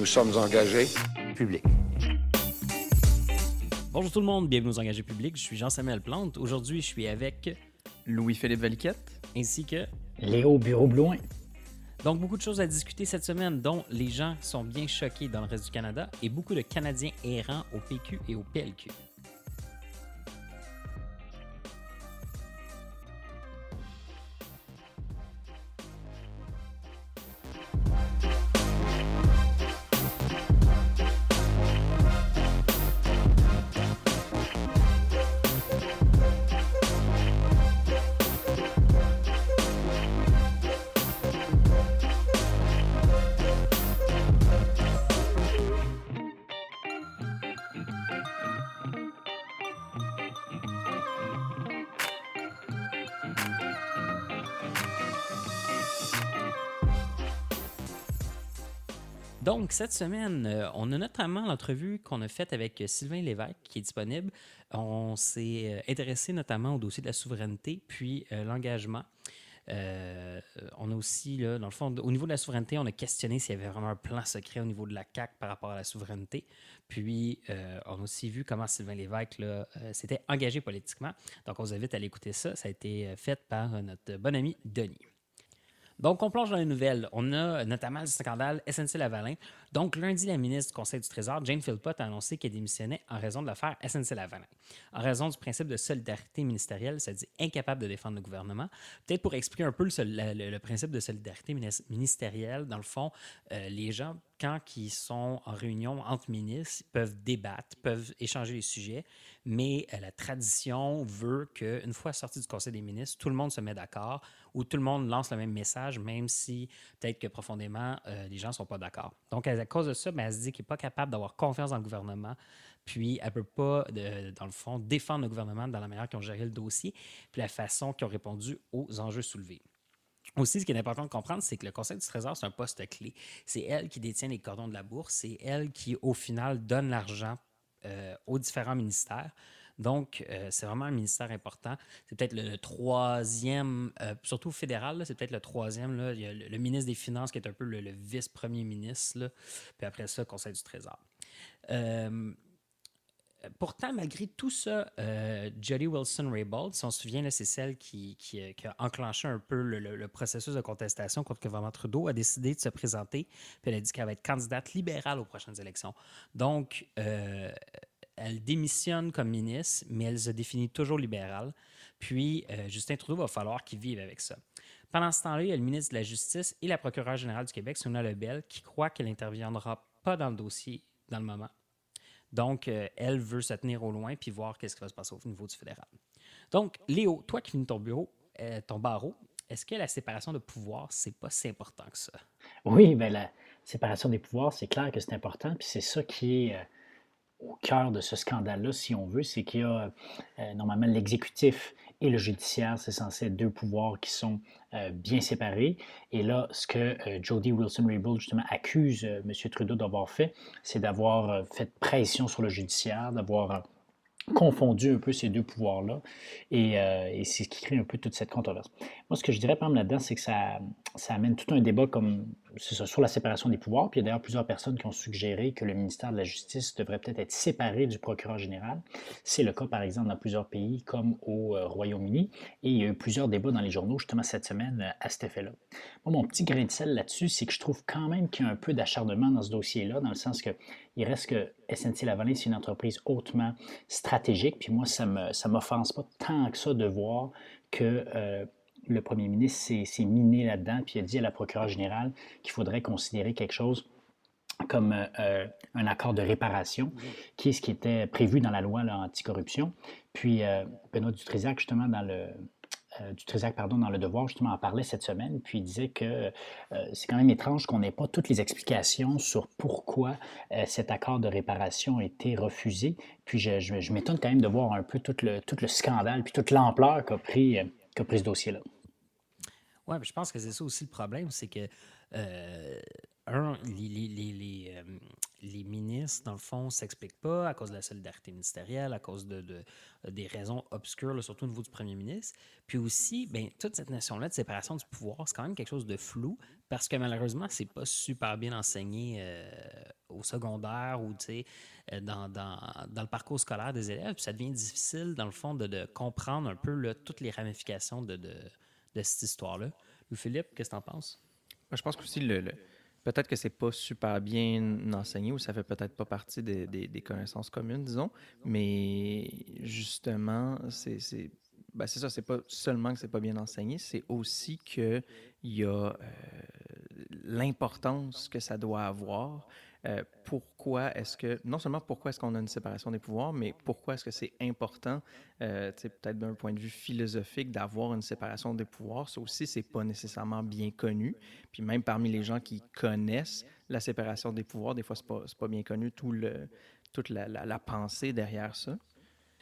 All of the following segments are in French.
Nous sommes engagés. Public. Bonjour tout le monde, bienvenue aux Engagés publics. Je suis Jean-Samuel Plante. Aujourd'hui, je suis avec Louis-Philippe Valiquette. ainsi que. Léo Bureau Blouin. Donc, beaucoup de choses à discuter cette semaine, dont les gens sont bien choqués dans le reste du Canada et beaucoup de Canadiens errants au PQ et au PLQ. Cette semaine, euh, on a notamment l'entrevue qu'on a faite avec Sylvain Lévesque, qui est disponible. On s'est euh, intéressé notamment au dossier de la souveraineté, puis euh, l'engagement. On a aussi, là, dans le fond, au niveau de la souveraineté, on a questionné s'il y avait vraiment un plan secret au niveau de la CAC par rapport à la souveraineté. Puis, on a aussi vu comment Sylvain Lévesque là, euh, s'était engagé politiquement. Donc, on vous invite à aller écouter ça. Ça a été fait par notre bon ami Denis. Donc, on plonge dans les nouvelles. On a notamment le scandale SNC-Lavalin. Donc, lundi, la ministre du Conseil du Trésor, Jane Philpott, a annoncé qu'elle démissionnait en raison de l'affaire SNC-Lavalin. En raison du principe de solidarité ministérielle, ça dit incapable de défendre le gouvernement. Peut-être pour expliquer un peu le, principe de solidarité minis- ministérielle, dans le fond, euh, les gens, quand ils sont en réunion entre ministres, peuvent débattre, peuvent échanger les sujets, mais euh, la tradition veut qu'une fois sorti du Conseil des ministres, tout le monde se met d'accord ou tout le monde lance le même message, même si peut-être que profondément, euh, les gens ne sont pas d'accord. Donc, à cause de ça, ben, elle se dit qu'elle n'est pas capable d'avoir confiance dans le gouvernement, puis elle ne peut pas, de- dans le fond, défendre le gouvernement dans la manière qu'ils ont géré le dossier, puis la façon qu'ils ont répondu aux enjeux soulevés. Aussi, ce qui est important de comprendre, c'est que le Conseil du Trésor, c'est un poste clé. C'est elle qui détient les cordons de la bourse. C'est elle qui, au final, donne l'argent euh, aux différents ministères. Donc, euh, c'est vraiment un ministère important. C'est peut-être le, troisième, euh, surtout fédéral, c'est peut-être le troisième. Il y a le, ministre des Finances qui est un peu le, vice-premier ministre. Puis après ça, Conseil du Trésor. Euh, Pourtant, malgré tout ça, euh, Jody Wilson-Raybould, si on se souvient, c'est celle qui, a enclenché un peu le, processus de contestation contre le gouvernement Trudeau, a décidé de se présenter, puis elle a dit qu'elle va être candidate libérale aux prochaines élections. Donc, elle démissionne comme ministre, mais elle se définit toujours libérale. Puis, euh, Justin Trudeau va falloir qu'il vive avec ça. Pendant ce temps-là, il y a le ministre de la Justice et la procureure générale du Québec, Sonia Lebel, qui croit qu'elle n'interviendra pas dans le dossier dans le moment. Donc, euh, elle veut se tenir au loin puis voir qu'est-ce qui va se passer au niveau du fédéral. Donc, Léo, toi qui finis ton bureau, euh, ton barreau, est-ce que la séparation de pouvoir, c'est pas si important que ça? Oui, ben la séparation des pouvoirs, c'est clair que c'est important, puis c'est ça qui est au cœur de ce scandale-là, si on veut, c'est qu'il y a euh, normalement l'exécutif et le judiciaire, c'est censé être deux pouvoirs qui sont euh, bien séparés. Et là, ce que euh, Jody Wilson-Raybould justement accuse M. Trudeau d'avoir fait, c'est d'avoir fait pression sur le judiciaire, d'avoir confondu un peu ces deux pouvoirs-là. Et, c'est ce qui crée un peu toute cette controverse. Moi, ce que je dirais, par exemple, là-dedans, c'est que ça, amène tout un débat comme ça, sur la séparation des pouvoirs. Puis il y a d'ailleurs plusieurs personnes qui ont suggéré que le ministère de la Justice devrait peut-être être séparé du procureur général. C'est le cas, par exemple, dans plusieurs pays, comme au euh, Royaume-Uni. Et il y a eu plusieurs débats dans les journaux, justement, cette semaine, euh, à cet effet-là. Moi, mon petit grain de sel là-dessus, c'est que je trouve quand même qu'il y a un peu d'acharnement dans ce dossier-là, dans le sens que il reste que SNC-Lavalin, c'est une entreprise hautement stratégique. Puis moi, ça ne m'offense pas tant que ça de voir que euh, le premier ministre s'est, miné là-dedans, puis il a dit à la procureure générale qu'il faudrait considérer quelque chose comme euh, euh, un accord de réparation, qui est ce qui était prévu dans la loi là, anticorruption. Puis euh, Benoît Dutrisac, justement, dans le, euh, du Trisac, pardon, dans Le Devoir, justement, en parlait cette semaine, puis il disait que euh, c'est quand même étrange qu'on n'ait pas toutes les explications sur pourquoi euh, cet accord de réparation a été refusé. Puis je, je- je m'étonne quand même de voir un peu tout le, tout le scandale, puis toute l'ampleur qu'a pris, euh, qu'a pris ce dossier-là. Oui, je pense que c'est ça aussi le problème, c'est que euh, un, euh, les, ministres, dans le fond, ne s'expliquent pas à cause de la solidarité ministérielle, à cause de des raisons obscures, surtout au niveau du premier ministre. Puis aussi, ben, toute cette notion-là de séparation du pouvoir, c'est quand même quelque chose de flou parce que malheureusement, c'est pas super bien enseigné euh, au secondaire ou euh, dans, dans, dans, le parcours scolaire des élèves. Ça devient difficile, dans le fond, de, comprendre un peu toutes les ramifications de, de, cette histoire-là. Louis-Philippe, qu'est-ce que tu en penses? Je pense aussi le, peut-être que c'est pas super bien enseigné ou ça fait peut-être pas partie des, des, connaissances communes, disons, mais justement, c'est ben c'est ça, c'est pas seulement que c'est pas bien enseigné, c'est aussi qu'il y a euh, l'importance que ça doit avoir euh, pourquoi est-ce que, non seulement pourquoi est-ce qu'on a une séparation des pouvoirs, mais pourquoi est-ce que c'est important, euh, peut-être d'un point de vue philosophique, d'avoir une séparation des pouvoirs. Ça aussi, c'est pas nécessairement bien connu. Puis même parmi les gens qui connaissent la séparation des pouvoirs, des fois, c'est pas, pas bien connu toute la, la pensée derrière ça.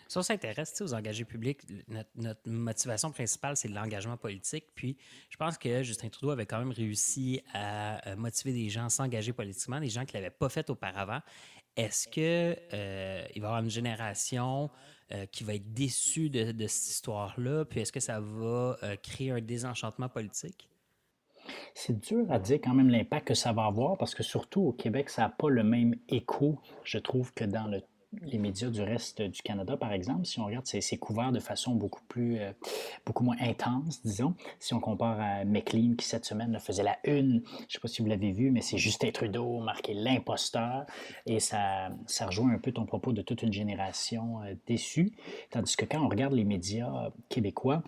Ça, s'intéresse aux engagés publics. Notre, motivation principale, c'est l'engagement politique. Puis, je pense que Justin Trudeau avait quand même réussi à motiver des gens à s'engager politiquement, des gens qui ne l'avaient pas fait auparavant. Est-ce qu'il euh, va y avoir une génération euh, qui va être déçue de, cette histoire-là? Puis, est-ce que ça va euh, créer un désenchantement politique? C'est dur à dire quand même l'impact que ça va avoir parce que surtout au Québec, ça n'a pas le même écho, je trouve, que dans le les médias du reste du Canada, par exemple, si on regarde, c'est couvert de façon beaucoup plus, euh, beaucoup moins intense, disons. Si on compare à McLean, qui cette semaine faisait la une, je ne sais pas si vous l'avez vu, mais c'est Justin Trudeau marqué l'imposteur, et ça, ça rejoint un peu ton propos de toute une génération euh, déçue. Tandis que quand on regarde les médias québécois,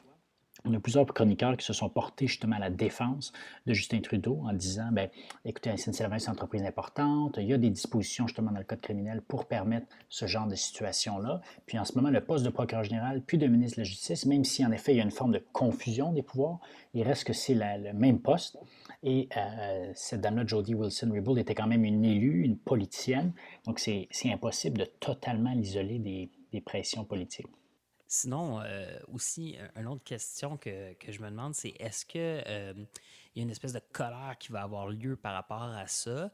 on a plusieurs chroniqueurs qui se sont portés justement à la défense de Justin Trudeau en disant ben, écoutez, SNC-Lavalin, c'est une entreprise importante, il y a des dispositions justement dans le code criminel pour permettre ce genre de situation-là. Puis en ce moment, le poste de procureur général puis de ministre de la Justice, même si en effet il y a une forme de confusion des pouvoirs, il reste que c'est le même poste. Et euh, cette dame-là, Jodie Wilson-Raybould, était quand même une élue, une politicienne. Donc c'est impossible de totalement l'isoler des pressions politiques. Sinon, euh, aussi, une autre question que, que, je me demande, c'est est-ce que euh, y a une espèce de colère qui va avoir lieu par rapport à ça?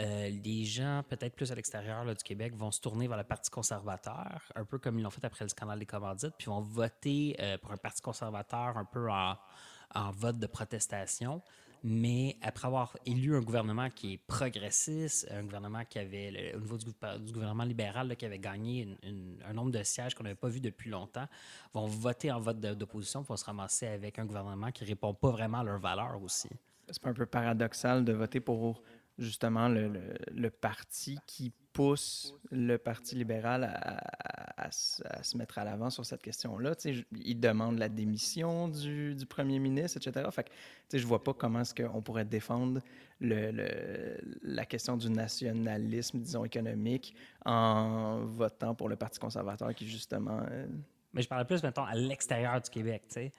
Euh, les gens, peut-être plus à l'extérieur du Québec, vont se tourner vers le Parti conservateur, un peu comme ils l'ont fait après le scandale des commandites, puis vont voter pour un Parti conservateur un peu en, en vote de protestation mais après avoir élu un gouvernement qui est progressiste, un gouvernement qui avait, au niveau du, gouvernement libéral, qui avait gagné un nombre de sièges qu'on n'avait pas vu depuis longtemps, vont voter en vote d'opposition pour se ramasser avec un gouvernement qui ne répond pas vraiment à leurs valeurs aussi. C'est un peu paradoxal de voter pour justement le parti qui pousse le Parti libéral à, se mettre à l'avant sur cette question-là. Il demande la démission du, premier ministre, etc. Fait que, je vois pas comment est-ce qu'on pourrait défendre la question du nationalisme, disons, économique en votant pour le Parti conservateur qui, justement... Euh, Mais je parlais plus, mettons, à l'extérieur du Québec, tu sais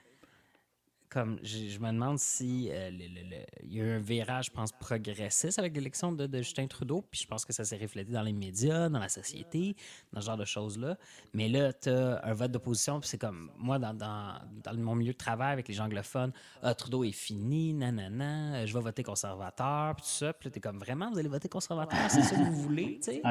comme je, me demande si euh, il y a eu un virage, je pense, progressiste avec l'élection de, Justin Trudeau, puis je pense que ça s'est reflété dans les médias, dans la société, dans ce genre de choses-là. Mais là, tu as un vote d'opposition, puis c'est comme, moi, dans, dans, dans, mon milieu de travail avec les gens anglophones, ah, Trudeau est fini, nanana, euh, je vais voter conservateur, puis tout ça. Puis là, tu es comme, vraiment, vous allez voter conservateur, c'est ça que vous voulez, tu sais?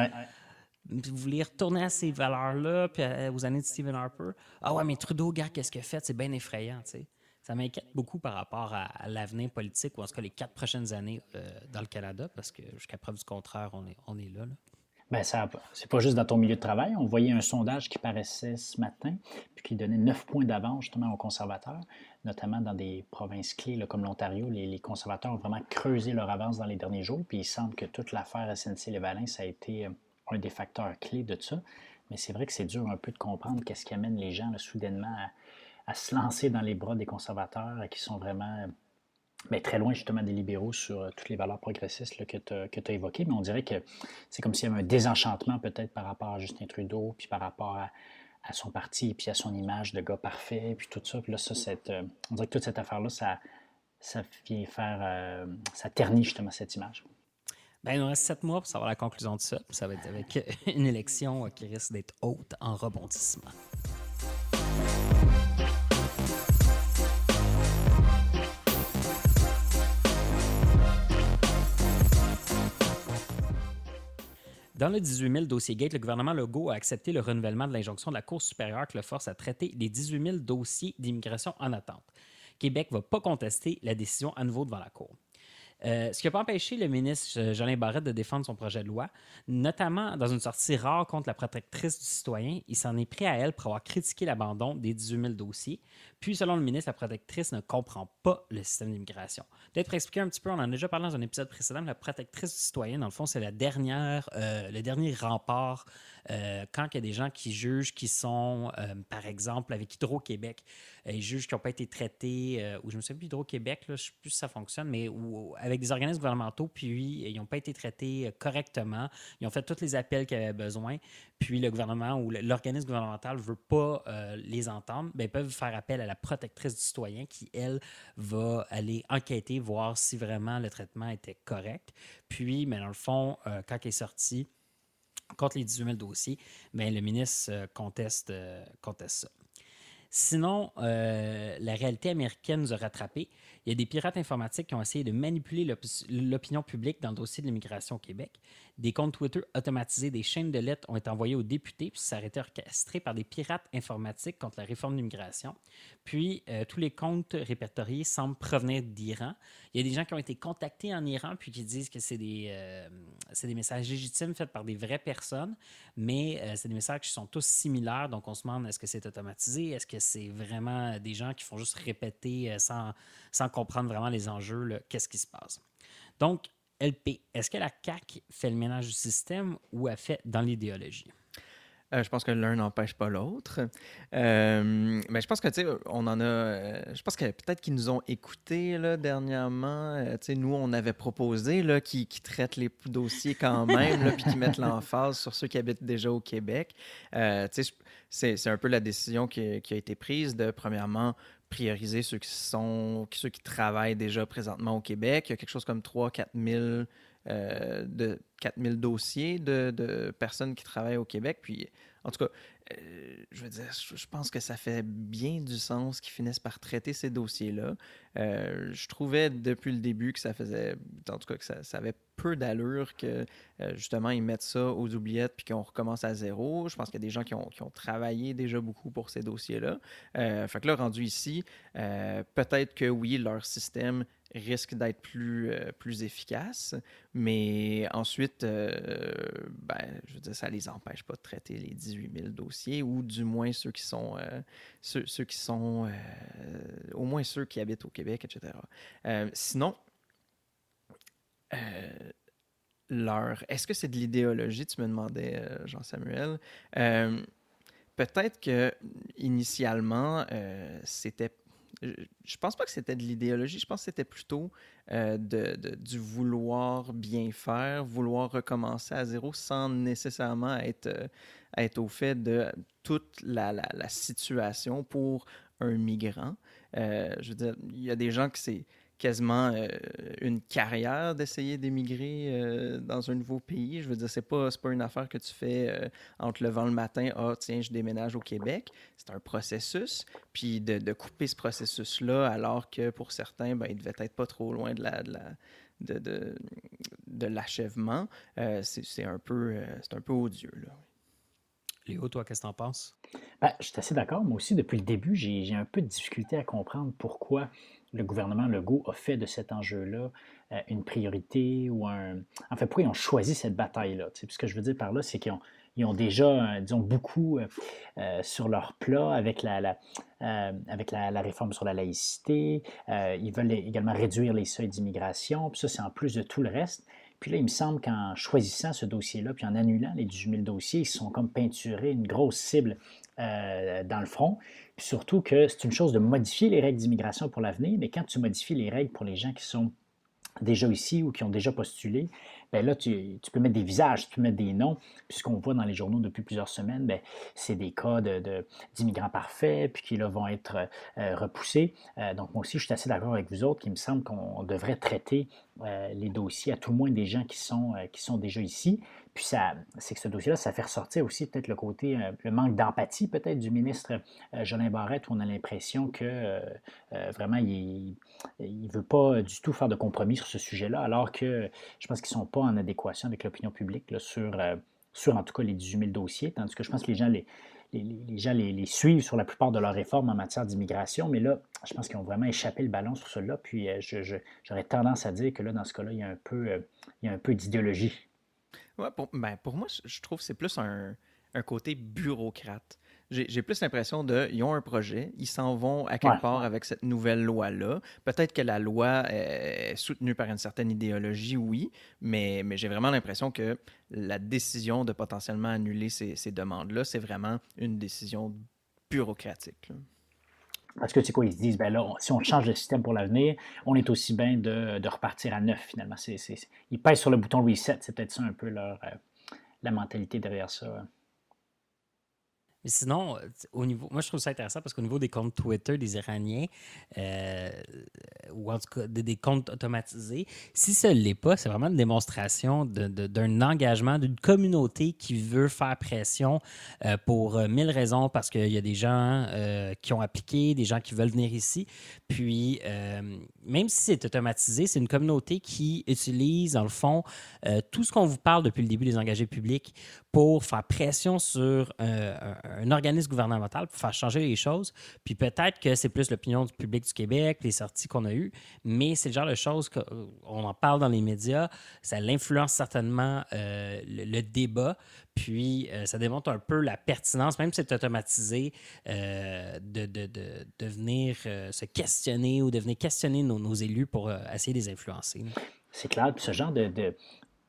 Vous voulez retourner à ces valeurs-là, puis aux années de Stephen Harper. Ah ouais, mais Trudeau, gars, qu'est-ce qu'il a fait? C'est bien effrayant, tu sais ça m'inquiète beaucoup par rapport à, l'avenir politique, ou en tout cas les quatre prochaines années euh, dans le Canada, parce que jusqu'à preuve du contraire, on est, on est là. là. Bien, ça, c'est pas juste dans ton milieu de travail. On voyait un sondage qui paraissait ce matin, puis qui donnait neuf points d'avance justement aux conservateurs, notamment dans des provinces clés comme l'Ontario. Les, conservateurs ont vraiment creusé leur avance dans les derniers jours, puis il semble que toute l'affaire SNC-Lévalin, ça a été euh, un des facteurs clés de ça. Mais c'est vrai que c'est dur un peu de comprendre qu'est-ce qui amène les gens soudainement à à se lancer dans les bras des conservateurs qui sont vraiment mais ben, très loin justement des libéraux sur euh, toutes les valeurs progressistes que tu as, évoquées. Mais on dirait que c'est comme s'il y avait un désenchantement peut-être par rapport à Justin Trudeau, puis par rapport à, son parti, puis à son image de gars parfait, puis tout ça. Puis là, ça, cette, euh, on dirait que toute cette affaire-là, ça, ça vient faire, euh, ça ternit justement cette image. Ben, il nous reste sept mois pour savoir la conclusion de ça. Ça va être avec une élection qui risque d'être haute en rebondissement. Dans le 18 000 dossiers Gate, le gouvernement Legault a accepté le renouvellement de l'injonction de la Cour supérieure qui le force à traiter les 18 000 dossiers d'immigration en attente. Québec ne va pas contester la décision à nouveau devant la Cour. Euh, ce qui n'a pas empêché le ministre euh, Jolin Barrette de défendre son projet de loi, notamment dans une sortie rare contre la protectrice du citoyen. Il s'en est pris à elle pour avoir critiqué l'abandon des 18 000 dossiers. Puis, selon le ministre, la protectrice ne comprend pas le système d'immigration. Peut-être pour expliquer un petit peu, on en a déjà parlé dans un épisode précédent, la protectrice du citoyen, dans le fond, c'est la dernière, euh, le dernier rempart quand il y a des gens qui jugent qui sont, par exemple, avec Hydro-Québec, ils jugent qui n'ont pas été traités, ou je me souviens plus Hydro-Québec, je ne sais plus si ça fonctionne, mais avec des organismes gouvernementaux, puis ils n'ont pas été traités euh, correctement. Ils ont fait tous les appels qu'ils avaient besoin, puis le gouvernement ou l'organisme gouvernemental ne veut pas euh, les entendre, bien, ils peuvent faire appel à la protectrice du citoyen qui, elle, va aller enquêter, voir si vraiment le traitement était correct. Puis, mais dans le fond, euh, quand il est sorti, contre les 18 000 dossiers, le ministre conteste, conteste ça. Sinon, la réalité américaine nous a rattrapés. Il y a des pirates informatiques qui ont essayé de manipuler l'opinion publique dans le dossier de l'immigration au Québec. Des comptes Twitter automatisés, des chaînes de lettres ont été envoyées aux députés, puis ça a été orchestré par des pirates informatiques contre la réforme de l'immigration. Puis, euh, tous les comptes répertoriés semblent provenir d'Iran. Il y a des gens qui ont été contactés en Iran, puis qui disent que c'est des, euh, messages légitimes faits par des vraies personnes, mais euh, c'est des messages qui sont tous similaires. Donc, on se demande est-ce que c'est automatisé, est-ce que c'est vraiment des gens qui font juste répéter sans, sans comprendre vraiment les enjeux, qu'est-ce qui se passe. Donc, LP, est-ce que la CAQ fait le ménage du système ou a fait dans l'idéologie? Euh, je pense que l'un n'empêche pas l'autre. Euh, mais je pense que, tu sais, on en a. Euh, je pense que peut-être qu'ils nous ont écoutés là, dernièrement. tu sais, nous, on avait proposé qu'ils, traitent les dossiers quand même, puis qu'ils mettent l'emphase sur ceux qui habitent déjà au Québec. tu sais, c'est, un peu la décision qui, qui, a été prise de, premièrement, prioriser ceux qui sont ceux qui travaillent déjà présentement au Québec. Il y a quelque chose comme 3-4 000, euh, de, 4 000 dossiers de, de, personnes qui travaillent au Québec. Puis, en tout cas, euh, je veux dire, je pense que ça fait bien du sens qu'ils finissent par traiter ces dossiers-là. Euh, je trouvais depuis le début que ça faisait, en tout cas, que ça, avait peu d'allure que euh, justement ils mettent ça aux oubliettes puis qu'on recommence à zéro. Je pense qu'il y a des gens qui ont, travaillé déjà beaucoup pour ces dossiers-là. fait que là, rendu ici, peut-être que oui, leur système risque d'être plus, efficace. Mais ensuite, ben, je veux dire, ça ne les empêche pas de traiter les 18 000 dossiers, ou du moins ceux qui sont, euh, ceux, qui sont au moins ceux qui habitent au Québec, etc. sinon, leur... Est-ce que c'est de l'idéologie, tu me demandais, Jean-Samuel? Peut-être que initialement, c'était je pense pas que c'était de l'idéologie, je pense que c'était plutôt euh, de, du vouloir bien faire, vouloir recommencer à zéro sans nécessairement être, euh, être au fait de toute la, la, situation pour un migrant. Euh, je veux dire, il y a des gens qui c'est quasiment euh, une carrière d'essayer d'émigrer euh, dans un nouveau pays. Je veux dire, c'est pas, pas une affaire que tu fais euh, en te levant le matin, ah, tiens, je déménage au Québec. C'est un processus. Puis de, couper ce processus-là, alors que pour certains, ben, il devait être pas trop loin de la. De de, de, l'achèvement, c'est un, peu, c'est un peu odieux. Là. Léo, toi, qu'est-ce que tu en penses? Ben, je suis assez d'accord. Moi aussi, depuis le début, j'ai un peu de difficulté à comprendre pourquoi le gouvernement Legault a fait de cet enjeu-là euh, une priorité ou un. En fait, pourquoi ils ont choisi cette bataille-là? Ce que je veux dire par là, c'est qu'ils ont, ont, déjà, euh, disons, beaucoup euh, sur leur plat avec la, avec la, réforme sur la laïcité. ils veulent également réduire les seuils d'immigration. Puis ça, c'est en plus de tout le reste. Puis là, il me semble qu'en choisissant ce dossier-là, puis en annulant les 18 000 dossiers, ils sont comme peinturés une grosse cible dans le front surtout que c'est une chose de modifier les règles d'immigration pour l'avenir, mais quand tu modifies les règles pour les gens qui sont déjà ici ou qui ont déjà postulé, bien là, tu, peux mettre des visages, tu peux mettre des noms. Puis ce qu'on voit dans les journaux depuis plusieurs semaines, bien, c'est des cas d'immigrants parfaits, puis qui là, vont être euh, repoussés. Euh, donc, moi aussi, je suis assez d'accord avec vous autres, qu'il me semble qu'on devrait traiter euh, les dossiers, à tout le moins des gens qui sont, qui sont déjà ici. Puis ça, c'est que ce dossier-là, ça fait ressortir aussi peut-être le côté, euh, le manque d'empathie peut-être du ministre euh, Jolin Barrette, où on a l'impression que euh, vraiment, il ne veut pas du tout faire de compromis sur ce sujet-là, alors que je pense qu'ils ne sont pas en adéquation avec l'opinion publique sur sur en tout cas les 18 000 dossiers, tandis que je pense que les gens les, les, gens les, suivent sur la plupart de leurs réformes en matière d'immigration, mais là, je pense qu'ils ont vraiment échappé le ballon sur cela. Puis euh, j'aurais tendance à dire que là, dans ce cas-là, il y a un peu, euh, il y a un peu d'idéologie. Ouais, pour, ben, pour moi, je trouve que c'est plus un, un côté bureaucrate j'ai plus l'impression de, ils ont un projet, ils s'en vont à quelque part avec cette nouvelle loi-là. Peut-être que la loi est soutenue par une certaine idéologie, oui, mais, mais j'ai vraiment l'impression que la décision de potentiellement annuler ces, ces demandes-là, c'est vraiment une décision bureaucratique. Parce que tu sais quoi, ils se disent, ben là, si on change de système pour l'avenir, on est aussi bien de, de repartir à neuf finalement. ils pèsent sur le bouton reset, c'est peut-être ça un peu leur, euh, la mentalité derrière ça. Mais sinon, euh, au niveau, moi je trouve ça intéressant parce qu'au niveau des comptes Twitter des Iraniens, euh, ou en tout cas des, comptes automatisés, si ce ne l'est pas, c'est vraiment une démonstration d'un engagement d'une communauté qui veut faire pression euh, pour mille raisons, parce qu'il y a des gens qui ont appliqué, des gens qui veulent venir ici. Puis, même si c'est automatisé, c'est une communauté qui utilise, dans le fond, tout ce qu'on vous parle depuis le début des engagés publics pour faire pression sur un un organisme gouvernemental pour faire changer les choses. Puis peut-être que c'est plus l'opinion du public du Québec, les sorties qu'on a eues, mais c'est le genre de choses qu'on euh, en parle dans les médias. Ça l'influence certainement euh, le, débat. Puis euh, ça démontre un peu la pertinence, même si c'est automatisé, de, de, de, venir se questionner ou de venir questionner nos, nos élus pour essayer de les influencer. C'est clair. Puis ce genre de,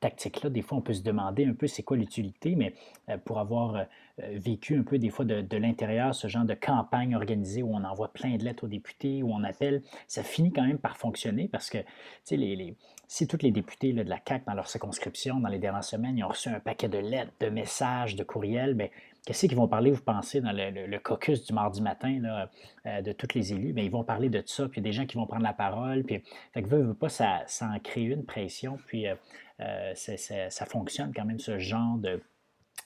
tactique-là, des fois, on peut se demander un peu c'est quoi l'utilité, mais pour avoir euh, vécu un peu des fois de, l'intérieur ce genre de campagne organisée où on envoie plein de lettres aux députés, où on appelle, ça finit quand même par fonctionner parce que si tous les députés de la CAQ dans leur circonscription, dans les dernières semaines, ils ont reçu un paquet de lettres, de messages, de courriels, bien, qu'est-ce qu'ils vont parler, vous pensez, dans le, caucus du mardi matin là, euh, de tous les élus? Bien, ils vont parler de ça, puis il y a des gens qui vont prendre la parole, puis fait que veut, pas, ça, en crée une pression, puis euh, ça fonctionne quand même ce genre de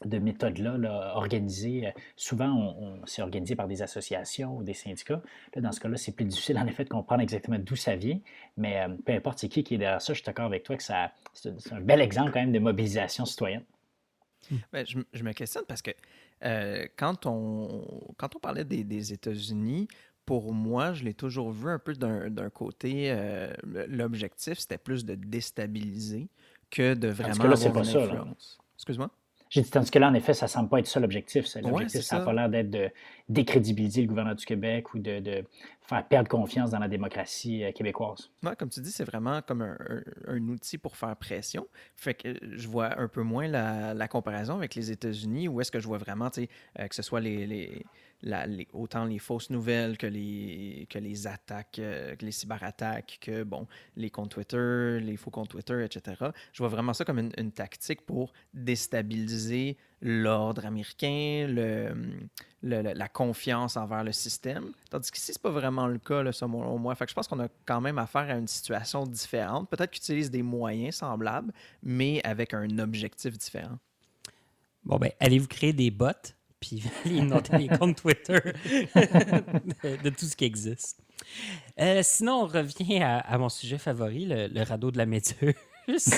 de méthodes-là organisées. Euh, souvent, on, c'est organisé par des associations ou des syndicats. dans ce cas-là, c'est plus difficile en effet de comprendre exactement d'où ça vient, mais euh, peu importe c'est qui qui est derrière ça, je suis d'accord avec toi que c'est, un bel exemple quand même de mobilisation citoyenne. Ben, je, me questionne parce que euh, quand, on, quand on parlait des, États-Unis, pour moi, je l'ai toujours vu un peu d'un, côté, l'objectif, c'était plus de déstabiliser que de vraiment avoir une influence. Excuse-moi? J'ai dit, tandis que là, en effet, ça ne semble pas être ça l'objectif. L'objectif, ça n'a pas l'air d'être de décrédibiliser le gouvernement du Québec ou de, faire perdre confiance dans la démocratie euh, québécoise. Ouais, comme tu dis, c'est vraiment comme un, outil pour faire pression. Fait que je vois un peu moins la, comparaison avec les États-Unis, où est-ce que je vois vraiment, euh, que ce soit les autant les fausses nouvelles que les, que les attaques, euh, les cyberattaques, que bon, les comptes Twitter, les faux comptes Twitter, etc. Je vois vraiment ça comme une, tactique pour déstabiliser l'ordre américain, la confiance envers le système. Tandis qu'ici, c'est pas vraiment le cas, là, selon moi. Que je pense qu'on a quand même affaire à une situation différente. Peut-être qu'ils utilisent des moyens semblables, mais avec un objectif différent. Bon, ben, allez-vous créer des bots? Puis noter les comptes Twitter de, tout ce qui existe. Euh, sinon, on revient à, mon sujet favori, le, radeau de la méduse.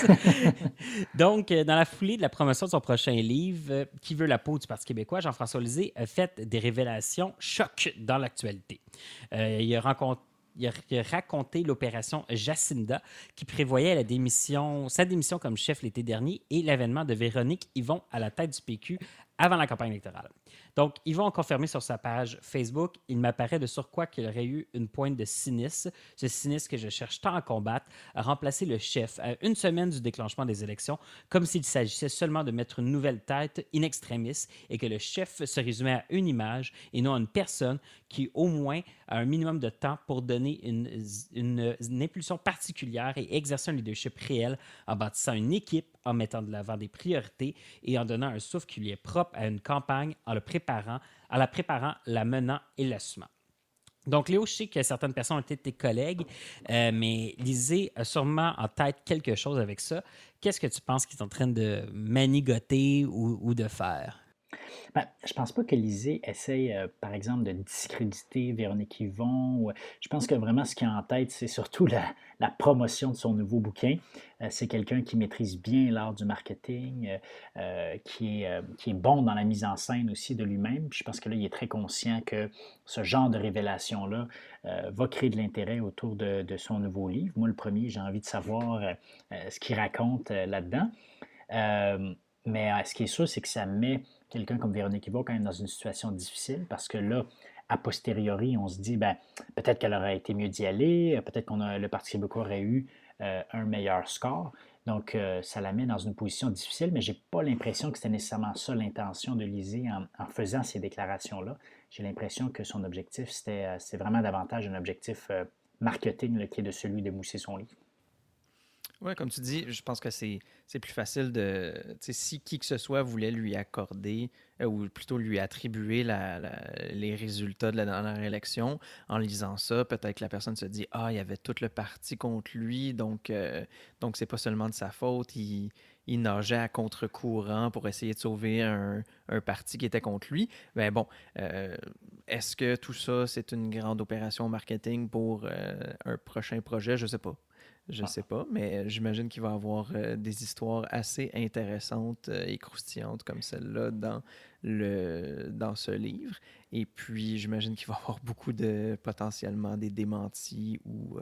Donc, euh, dans la foulée de la promotion de son prochain livre, euh, Qui veut la peau du Parti québécois, Jean-François Lisée a fait des révélations choc dans l'actualité. il a rencontré il a, raconté l'opération Jacinda qui prévoyait la démission, sa démission comme chef l'été dernier et l'avènement de Véronique Yvon à la tête du PQ avant la campagne électorale. Donc, Yvon a confirmé sur sa page Facebook, il m'apparaît de surcroît qu'il aurait eu une pointe de cynisme, ce cynisme que je cherche tant à combattre, à remplacer le chef à une semaine du déclenchement des élections, comme s'il s'agissait seulement de mettre une nouvelle tête in extremis et que le chef se résumait à une image et non à une personne qui, au moins, a un minimum de temps pour donner une, une, une impulsion particulière et exercer un leadership réel en bâtissant une équipe, en mettant de l'avant des priorités et en donnant un souffle qui lui est propre à une campagne, en le préparant, en la préparant, la menant et l'assumant. Donc, Léo, je sais que certaines personnes ont été tes collègues, euh, mais Lisée a sûrement en tête quelque chose avec ça. Qu'est-ce que tu penses qu'il est en train de manigoter ou, de faire? Ben, je pense pas que Lisée essaye, euh, par exemple, de discréditer Véronique Yvon. je pense que vraiment ce qui a en tête, c'est surtout la, promotion de son nouveau bouquin. Euh, c'est quelqu'un qui maîtrise bien l'art du marketing, euh, qui, est, bon dans la mise en scène aussi de lui-même. je pense que là, il est très conscient que ce genre de révélation-là va créer de l'intérêt autour de, son nouveau livre. Moi, le premier, j'ai envie de savoir ce qu'il raconte là-dedans. mais ce qui est sûr, c'est que ça met quelqu'un comme Véronique Yvon quand même dans une situation difficile parce que là, a posteriori, on se dit, ben, peut-être qu'elle aurait été mieux d'y aller, peut-être que le Parti québécois aurait eu euh, un meilleur score. Donc, euh, ça la met dans une position difficile, mais je n'ai pas l'impression que c'était nécessairement ça l'intention de Lisée en, faisant ces déclarations-là. J'ai l'impression que son objectif, c'était euh, vraiment davantage un objectif marketing qui est de celui de mousser son livre. Oui, comme tu dis, je pense que c'est plus facile de. Si qui que ce soit voulait lui accorder, euh, ou plutôt lui attribuer les résultats de la dernière élection, en lisant ça, peut-être que la personne se dit Ah, il y avait tout le parti contre lui, donc euh, donc c'est pas seulement de sa faute, il, nageait à contre-courant pour essayer de sauver un, un, parti qui était contre lui. Mais bon, euh, est-ce que tout ça, c'est une grande opération marketing pour un prochain projet? Je sais pas. Je ne sais pas, mais j'imagine qu'il va y avoir euh, des histoires assez intéressantes euh, et croustillantes comme celle-là dans, le, dans ce livre. Et puis, j'imagine qu'il va y avoir beaucoup de potentiellement des démentis ou, euh,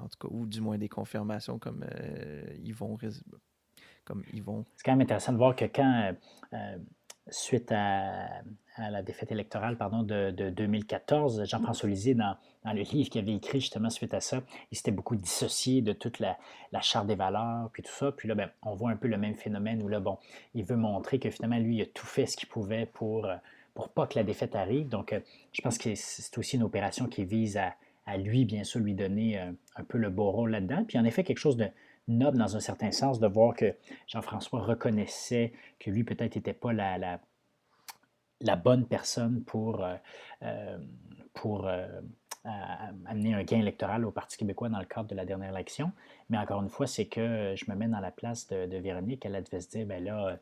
en tout cas, ou du moins des confirmations comme ils vont. Comme ils vont. C'est quand même intéressant de voir que quand suite à, la défaite électorale pardon, de, 2014, Jean-François Lisée, dans, le livre qu'il avait écrit justement suite à ça, il s'était beaucoup dissocié de toute la, charte des valeurs, puis tout ça. Puis là, ben, on voit un peu le même phénomène où là, bon, il veut montrer que finalement, lui, il a tout fait ce qu'il pouvait pour, pour pas que la défaite arrive. Donc, euh, je pense que c'est aussi une opération qui vise à, lui, bien sûr, lui donner euh, un peu le beau rôle là-dedans. Puis en effet, quelque chose de, noble dans un certain sens de voir que Jean-François reconnaissait que lui peut-être n'était pas la, la, la, bonne personne pour, euh, euh, pour euh, amener un gain électoral au Parti québécois dans le cadre de la dernière élection. Mais encore une fois, c'est que je me mets dans la place de, Véronique. Elle devait se dire, ben là,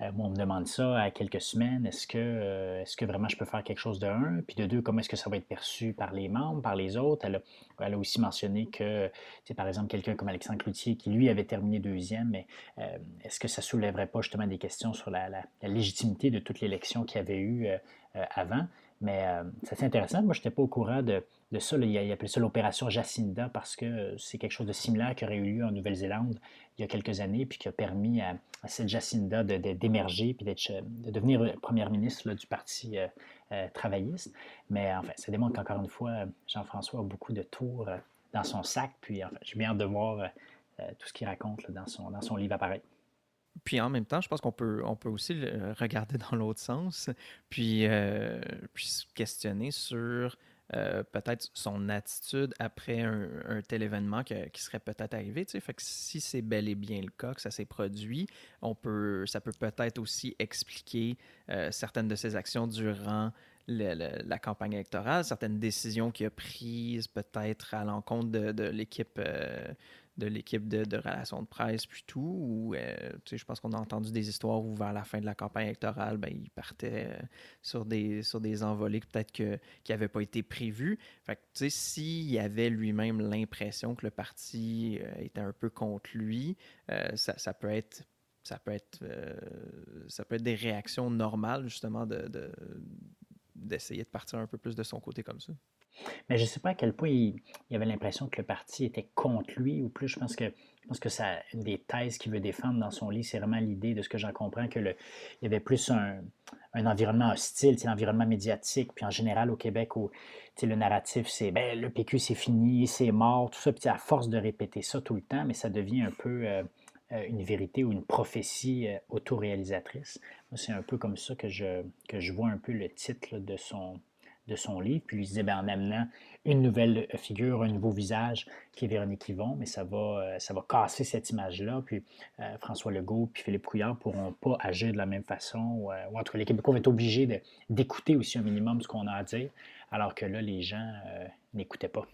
euh, moi, on me demande ça à quelques semaines. Est-ce que, euh, est-ce que vraiment je peux faire quelque chose de un? Puis de deux, comment est-ce que ça va être perçu par les membres, par les autres? Elle a, aussi mentionné que, c'est par exemple, quelqu'un comme Alexandre Cloutier, qui lui avait terminé deuxième, mais euh, est-ce que ça soulèverait pas justement des questions sur la, légitimité de toute l'élection qu'il y avait eu avant? Mais c'est intéressant. Moi, je n'étais pas au courant de, de ça. il, a, appelé ça l'opération Jacinda parce que c'est quelque chose de similaire qui aurait eu lieu en Nouvelle-Zélande il y a quelques années, puis qui a permis à, cette Jacinda d'émerger puis de devenir première ministre du Parti euh, euh, travailliste. Mais enfin, ça démontre qu'encore une fois, Jean-François a beaucoup de tours euh, dans son sac. Puis enfin, j'ai hâte de voir tout ce qu'il raconte dans, son, dans son livre appareil. Puis en même temps, je pense qu'on peut, on peut aussi regarder dans l'autre sens, puis, puis se questionner sur euh, peut-être son attitude après un, tel événement qui serait peut-être arrivé. Fait que si c'est bel et bien le cas, que ça s'est produit, on peut, ça peut peut-être aussi expliquer euh, certaines de ses actions durant la campagne électorale, certaines décisions qu'il a prises peut-être à l'encontre de, l'équipe euh, de l'équipe de, relations de presse puis tout. Ou, euh, je pense qu'on a entendu des histoires où vers la fin de la campagne électorale, ben, il partait euh, sur, des, sur des envolées peut-être que, qui n'avaient pas été prévues. Fait que, s'il avait lui-même l'impression que le parti euh, était un peu contre lui, ça, ça, peut être ça peut être ça peut être des réactions normales justement de, d'essayer de partir un peu plus de son côté comme ça. Mais je ne sais pas à quel point il, avait l'impression que le parti était contre lui ou plus. Je pense que, je pense que ça, une des thèses qu'il veut défendre dans son livre, c'est vraiment l'idée de ce que j'en comprends, que le, il y avait plus un, environnement hostile, l'environnement médiatique, puis en général au Québec où le narratif c'est ben, le PQ c'est fini, c'est mort, tout ça, puis à force de répéter ça tout le temps, mais ça devient un peu euh, euh, une vérité ou une prophétie euh, autoréalisatrice. C'est un peu comme ça que je, que je vois un peu le titre de son, de son livre. Puis il disait, ben, en amenant une nouvelle figure, un nouveau visage qui est Véronique Yvon, mais ça va, euh, ça va casser cette image-là. Puis euh, François Legault puis Philippe Couillard ne pourront pas agir de la même façon. Ou, euh, ou en tout cas, les Québécois vont être obligés d'écouter aussi un minimum ce qu'on a à dire, alors que là, les gens n'écoutaient pas.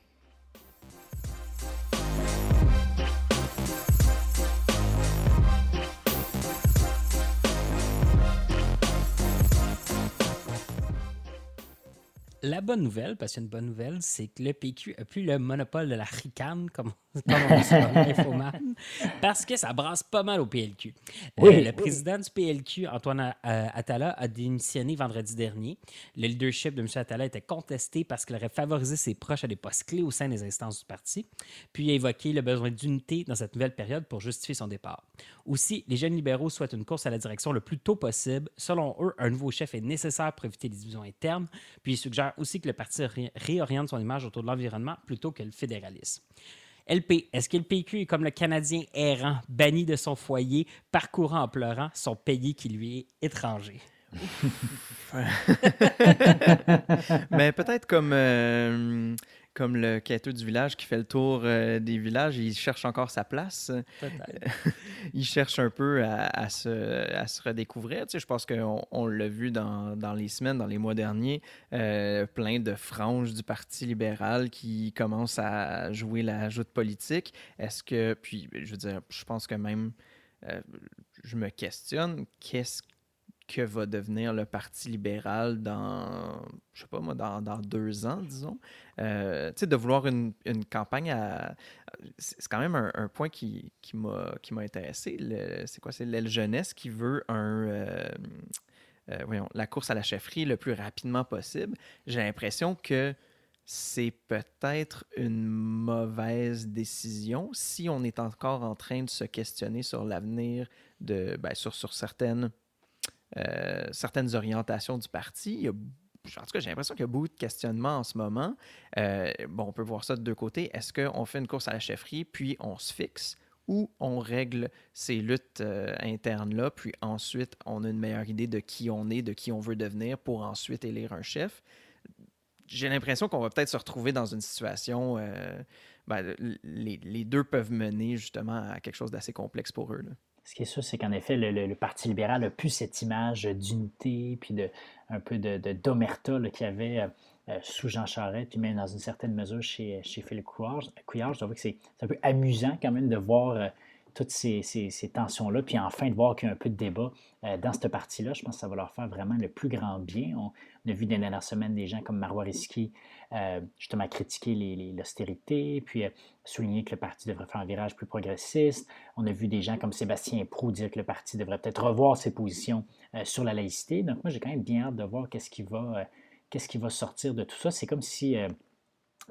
La bonne nouvelle, parce qu'il y a une bonne nouvelle, c'est que le PQ a plus le monopole de la ricane, comme, comme on dit sur Infoman, parce que ça brasse pas mal au PLQ. Euh, Oui, le président du PLQ, Antoine euh, Attala, a démissionné vendredi dernier. Le leadership de M. Attala était contesté parce qu'il aurait favorisé ses proches à des postes clés au sein des instances du parti, puis il a évoqué le besoin d'unité dans cette nouvelle période pour justifier son départ. Aussi, les jeunes libéraux souhaitent une course à la direction le plus tôt possible. Selon eux, un nouveau chef est nécessaire pour éviter les divisions internes, puis ils suggèrent aussi que le parti ré- réoriente son image autour de l'environnement plutôt que le fédéralisme. LP, est-ce que le PQ est comme le Canadien errant, banni de son foyer, parcourant en pleurant son pays qui lui est étranger? Mais peut-être comme, euh, comme le quêteux du village qui fait le tour euh, des villages, il cherche encore sa place. Il cherche un peu à, à se, à se redécouvrir. Tu sais, je pense qu'on on l'a vu dans, dans les semaines, dans les mois derniers, euh, plein de franges du Parti libéral qui commencent à jouer la joute politique. Est-ce que, puis, je veux dire, je pense que même, euh, je me questionne, qu'est-ce que va devenir le Parti libéral dans, je sais pas moi, dans, dans deux ans, disons. Euh, tu sais, de vouloir une, une campagne à... C'est quand même un, point qui, qui m'a intéressé. C'est quoi? C'est l'aile jeunesse qui veut un... euh, euh, voyons, la course à la chefferie le plus rapidement possible. J'ai l'impression que c'est peut-être une mauvaise décision si on est encore en train de se questionner sur l'avenir de ben, sur, sur certaines euh, certaines orientations du parti. En tout cas, j'ai l'impression qu'il y a beaucoup de questionnements en ce moment. Euh, on peut voir ça de deux côtés. Est-ce qu'on fait une course à la chefferie, puis on se fixe, ou on règle ces luttes euh, internes-là, puis ensuite on a une meilleure idée de qui on est, de qui on veut devenir, pour ensuite élire un chef? J'ai l'impression qu'on va peut-être se retrouver dans une situation... ben, les, deux peuvent mener justement à quelque chose d'assez complexe pour eux. Ce qui est sûr, c'est qu'en effet, le, Parti libéral a plus cette image d'unité, puis de, un peu de, d'omerta qu'il y avait euh, euh, sous Jean Charest, puis même dans une certaine mesure chez, chez Philippe Couillard. Je dois que c'est, c'est un peu amusant quand même de voir euh, toutes ces, tensions-là, puis enfin de voir qu'il y a un peu de débat euh, dans cette partie-là. Je pense que ça va leur faire vraiment le plus grand bien. On, a vu dans les dernières semaines des gens comme Marois Risky euh, justement critiquer l'austérité, puis euh, souligner que le parti devrait faire un virage plus progressiste. On a vu des gens comme Sébastien Prou dire que le parti devrait peut-être revoir ses positions sur la laïcité. Donc moi, j'ai quand même bien hâte de voir qu'est-ce qui va sortir de tout ça. C'est comme si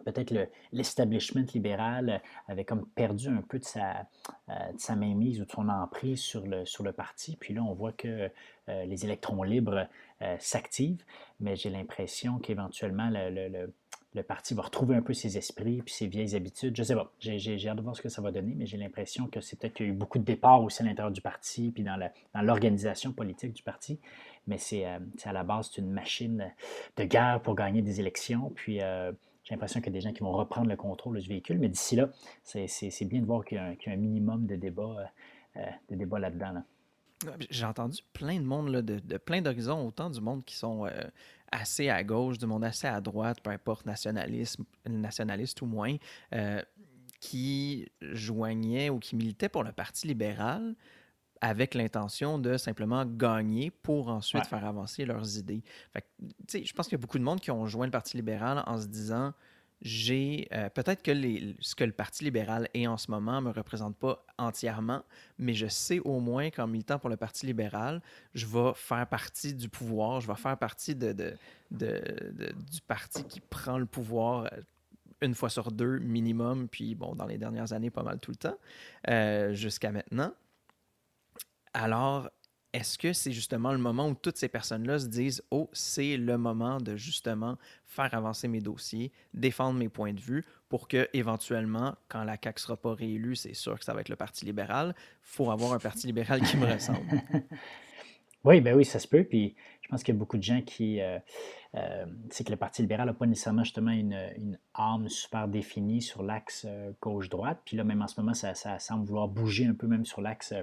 peut-être le- l'establishment libéral euh, avait comme perdu un peu de sa, euh, de sa mainmise ou de son emprise sur le, sur le parti. Puis là, on voit que euh, les électrons libres s'activent, mais j'ai l'impression qu'éventuellement, le, le- le- le parti va retrouver un peu ses esprits puis ses vieilles habitudes. Je sais pas. J'ai, hâte de voir ce que ça va donner, mais j'ai l'impression que c'est peut-être qu'il y a eu beaucoup de départs aussi à l'intérieur du parti puis dans, la- dans l'organisation politique du parti. Mais c'est, euh, à la base une machine de guerre pour gagner des élections. Puis j'ai l'impression qu'il y a des gens qui vont reprendre le contrôle du véhicule. Mais d'ici là, c'est, bien de voir qu'il y a un, minimum de débats, euh, euh, là-dedans. là. J'ai entendu plein de monde, de, plein d'horizons, autant du monde qui sont euh, assez à gauche, du monde assez à droite, peu importe, nationalisme, nationaliste ou moins, qui joignaient ou qui militaient pour le Parti libéral avec l'intention de simplement gagner pour ensuite Ouais. faire avancer leurs idées. Fait que, je pense qu'il y a beaucoup de monde qui ont joint le Parti libéral en se disant j'ai euh, peut-être que les- ce que le Parti libéral est en ce moment me représente pas entièrement, mais je sais au moins qu'en militant pour le Parti libéral, je vais faire partie du pouvoir, je vais faire partie de, de- de- de- du parti qui prend le pouvoir euh, une fois sur deux minimum, puis bon, dans les dernières années, pas mal tout le temps, euh, jusqu'à maintenant. Alors, est-ce que c'est justement le moment où toutes ces personnes-là se disent Oh, c'est le moment de justement faire avancer mes dossiers, défendre mes points de vue pour que, éventuellement, quand la CAQ sera pas réélue, c'est sûr que ça va être le Parti libéral. Il faut avoir un Parti libéral qui me ressemble. Oui, ben oui, ça se peut. Puis je pense qu'il y a beaucoup de gens qui. euh, euh, c'est que le Parti libéral n'a pas nécessairement justement une, une âme super définie sur l'axe euh, gauche-droite. Puis là, même en ce moment, ça, semble vouloir bouger un peu même sur l'axe,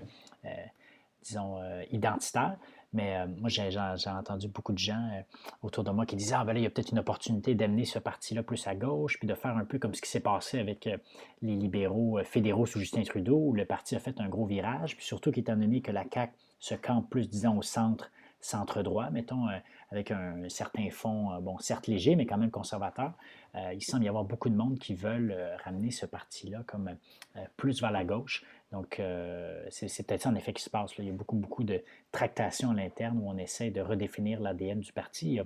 disons, euh, identitaire. Mais euh, moi, j'ai entendu beaucoup de gens euh, autour de moi qui disaient Ah, ben là, il y a peut-être une opportunité d'amener ce parti-là plus à gauche, puis de faire un peu comme ce qui s'est passé avec euh, les libéraux fédéraux sous Justin Trudeau, où le parti a fait un gros virage. Puis surtout qu'étant donné que la CAQ se campe plus, disons, au centre centre-droit, mettons, avec un, certain fond, bon, certes léger, mais quand même conservateur. il semble y avoir beaucoup de monde qui veulent ramener ce parti-là comme plus vers la gauche. Donc, c'est peut-être ça en effet qui se passe. Il y a beaucoup, beaucoup de tractations à l'interne où on essaie de redéfinir l'ADN du parti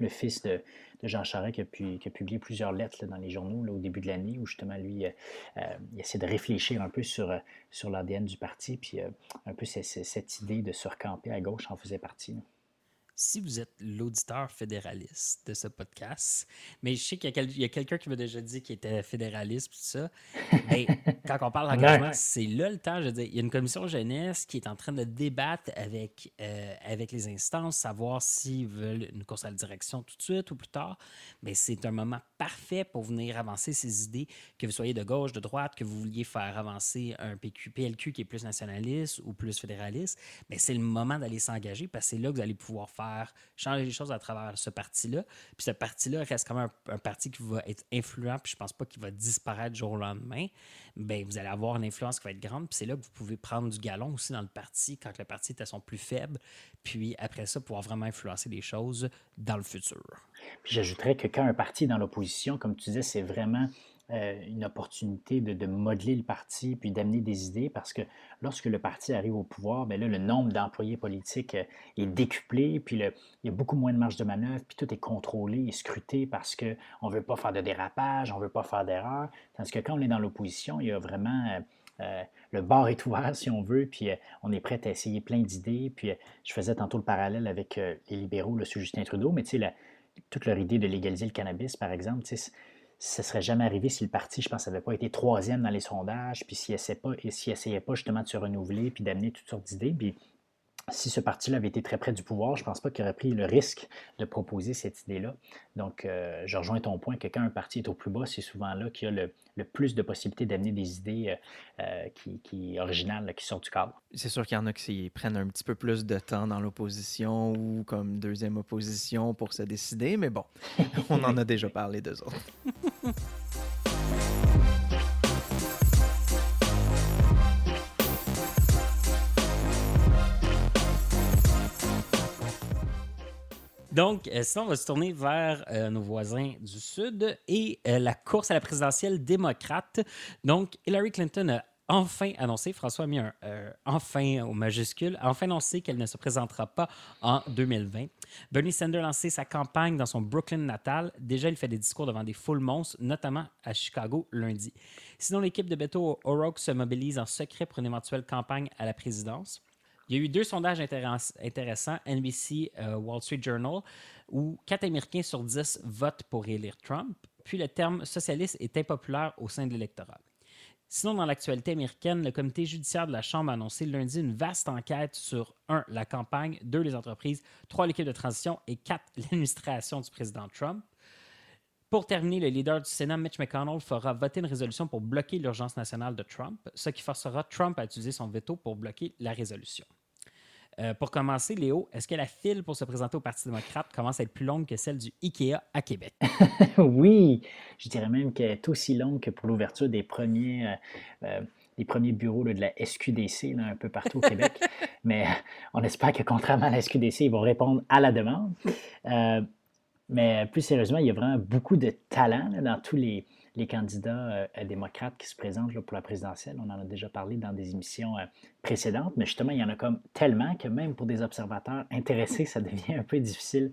le fils de, Jean Charest qui a, publié plusieurs lettres dans les journaux au début de l'année où justement lui, euh, euh, il essaie de réfléchir un peu sur, euh, sur l'ADN du parti, puis un peu cette idée de se recamper à gauche en faisait partie si vous êtes l'auditeur fédéraliste de ce podcast, mais je sais qu'il y a, quelqu'un qui m'a déjà dit qu'il était fédéraliste, tout ça. Mais quand on parle d'engagement, c'est là le temps. Je veux dire, il y a une commission jeunesse qui est en train de débattre avec, euh, avec les instances, savoir s'ils veulent une course à la direction tout de suite ou plus tard. Mais c'est un moment parfait pour venir avancer ces idées, que vous soyez de gauche, de droite, que vous vouliez faire avancer un PQ, PLQ qui est plus nationaliste ou plus fédéraliste. Mais c'est le moment d'aller s'engager parce que c'est là que vous allez pouvoir faire changer les choses à travers ce parti-là. Puis ce parti-là reste quand même un, parti qui va être influent, puis je pense pas qu'il va disparaître du jour au lendemain. Bien, vous allez avoir une influence qui va être grande, puis c'est là que vous pouvez prendre du galon aussi dans le parti quand le parti est à son plus faible, puis après ça, pouvoir vraiment influencer les choses dans le futur. J'ajouterais que quand un parti est dans l'opposition, comme tu disais, c'est vraiment euh, une opportunité de, modeler le parti puis d'amener des idées parce que lorsque le parti arrive au pouvoir, bien là, le nombre d'employés politiques euh, est décuplé, puis il y a beaucoup moins de marge de manœuvre, puis tout est contrôlé et scruté parce qu'on ne veut pas faire de dérapage, on ne veut pas faire d'erreur. Tandis que quand on est dans l'opposition, il y a vraiment. Euh, le bar est ouvert, si on veut, puis on est prêt à essayer plein d'idées. Puis je faisais tantôt le parallèle avec les libéraux, le sur Justin Trudeau, mais tu sais, toute leur idée de légaliser le cannabis, par exemple, ce ne serait jamais arrivé si le parti, je pense, n'avait pas été troisième dans les sondages, puis s'il n'essayait pas, pas justement de se renouveler, puis d'amener toutes sortes d'idées. Puis si ce parti-là avait été très près du pouvoir, je ne pense pas qu'il aurait pris le risque de proposer cette idée-là. Donc, euh, je rejoins ton point que quand un parti est au plus bas, c'est souvent là qu'il y a le, plus de possibilités d'amener des idées euh, euh, qui, qui, originales, qui sortent du cadre. C'est sûr qu'il y en a qui prennent un petit peu plus de temps dans l'opposition ou comme deuxième opposition pour se décider, mais bon, on en a déjà parlé d'eux autres. Donc, euh, sinon, on va se tourner vers euh, nos voisins du Sud et euh, la course à la présidentielle démocrate. Donc, Hillary Clinton a enfin annoncé, François a mis un enfin au majuscule, enfin annoncé qu'elle ne se présentera pas en 2020. Bernie Sanders a lancé sa campagne dans son Brooklyn natal. Déjà, il fait des discours devant des foules monstres, notamment à Chicago lundi. Sinon, l'équipe de Beto O'Rourke se mobilise en secret pour une éventuelle campagne à la présidence. Il y a eu deux sondages intéressants, NBC, euh, Wall Street Journal, où 4 Américains sur 10 votent pour élire Trump, puis le terme socialiste est impopulaire au sein de l'électorat. Sinon, dans l'actualité américaine, le comité judiciaire de la Chambre a annoncé lundi une vaste enquête sur 1. la campagne, 2. les entreprises, 3. l'équipe de transition et 4. l'administration du président Trump. Pour terminer, le leader du Sénat, Mitch McConnell, fera voter une résolution pour bloquer l'urgence nationale de Trump, ce qui forcera Trump à utiliser son veto pour bloquer la résolution. Euh, pour commencer, Léo, est-ce que la file pour se présenter au Parti démocrate commence à être plus longue que celle du IKEA à Québec? oui, je dirais même qu'elle est aussi longue que pour l'ouverture des premiers, euh, euh, premiers bureaux de la SQDC un peu partout au Québec. Mais on espère que contrairement à la SQDC, ils vont répondre à la demande. Mais plus sérieusement, il y a vraiment beaucoup de talent dans tous les, candidats euh, démocrates qui se présentent pour la présidentielle. On en a déjà parlé dans des émissions euh, précédentes, mais justement, il y en a comme tellement que même pour des observateurs intéressés, ça devient un peu difficile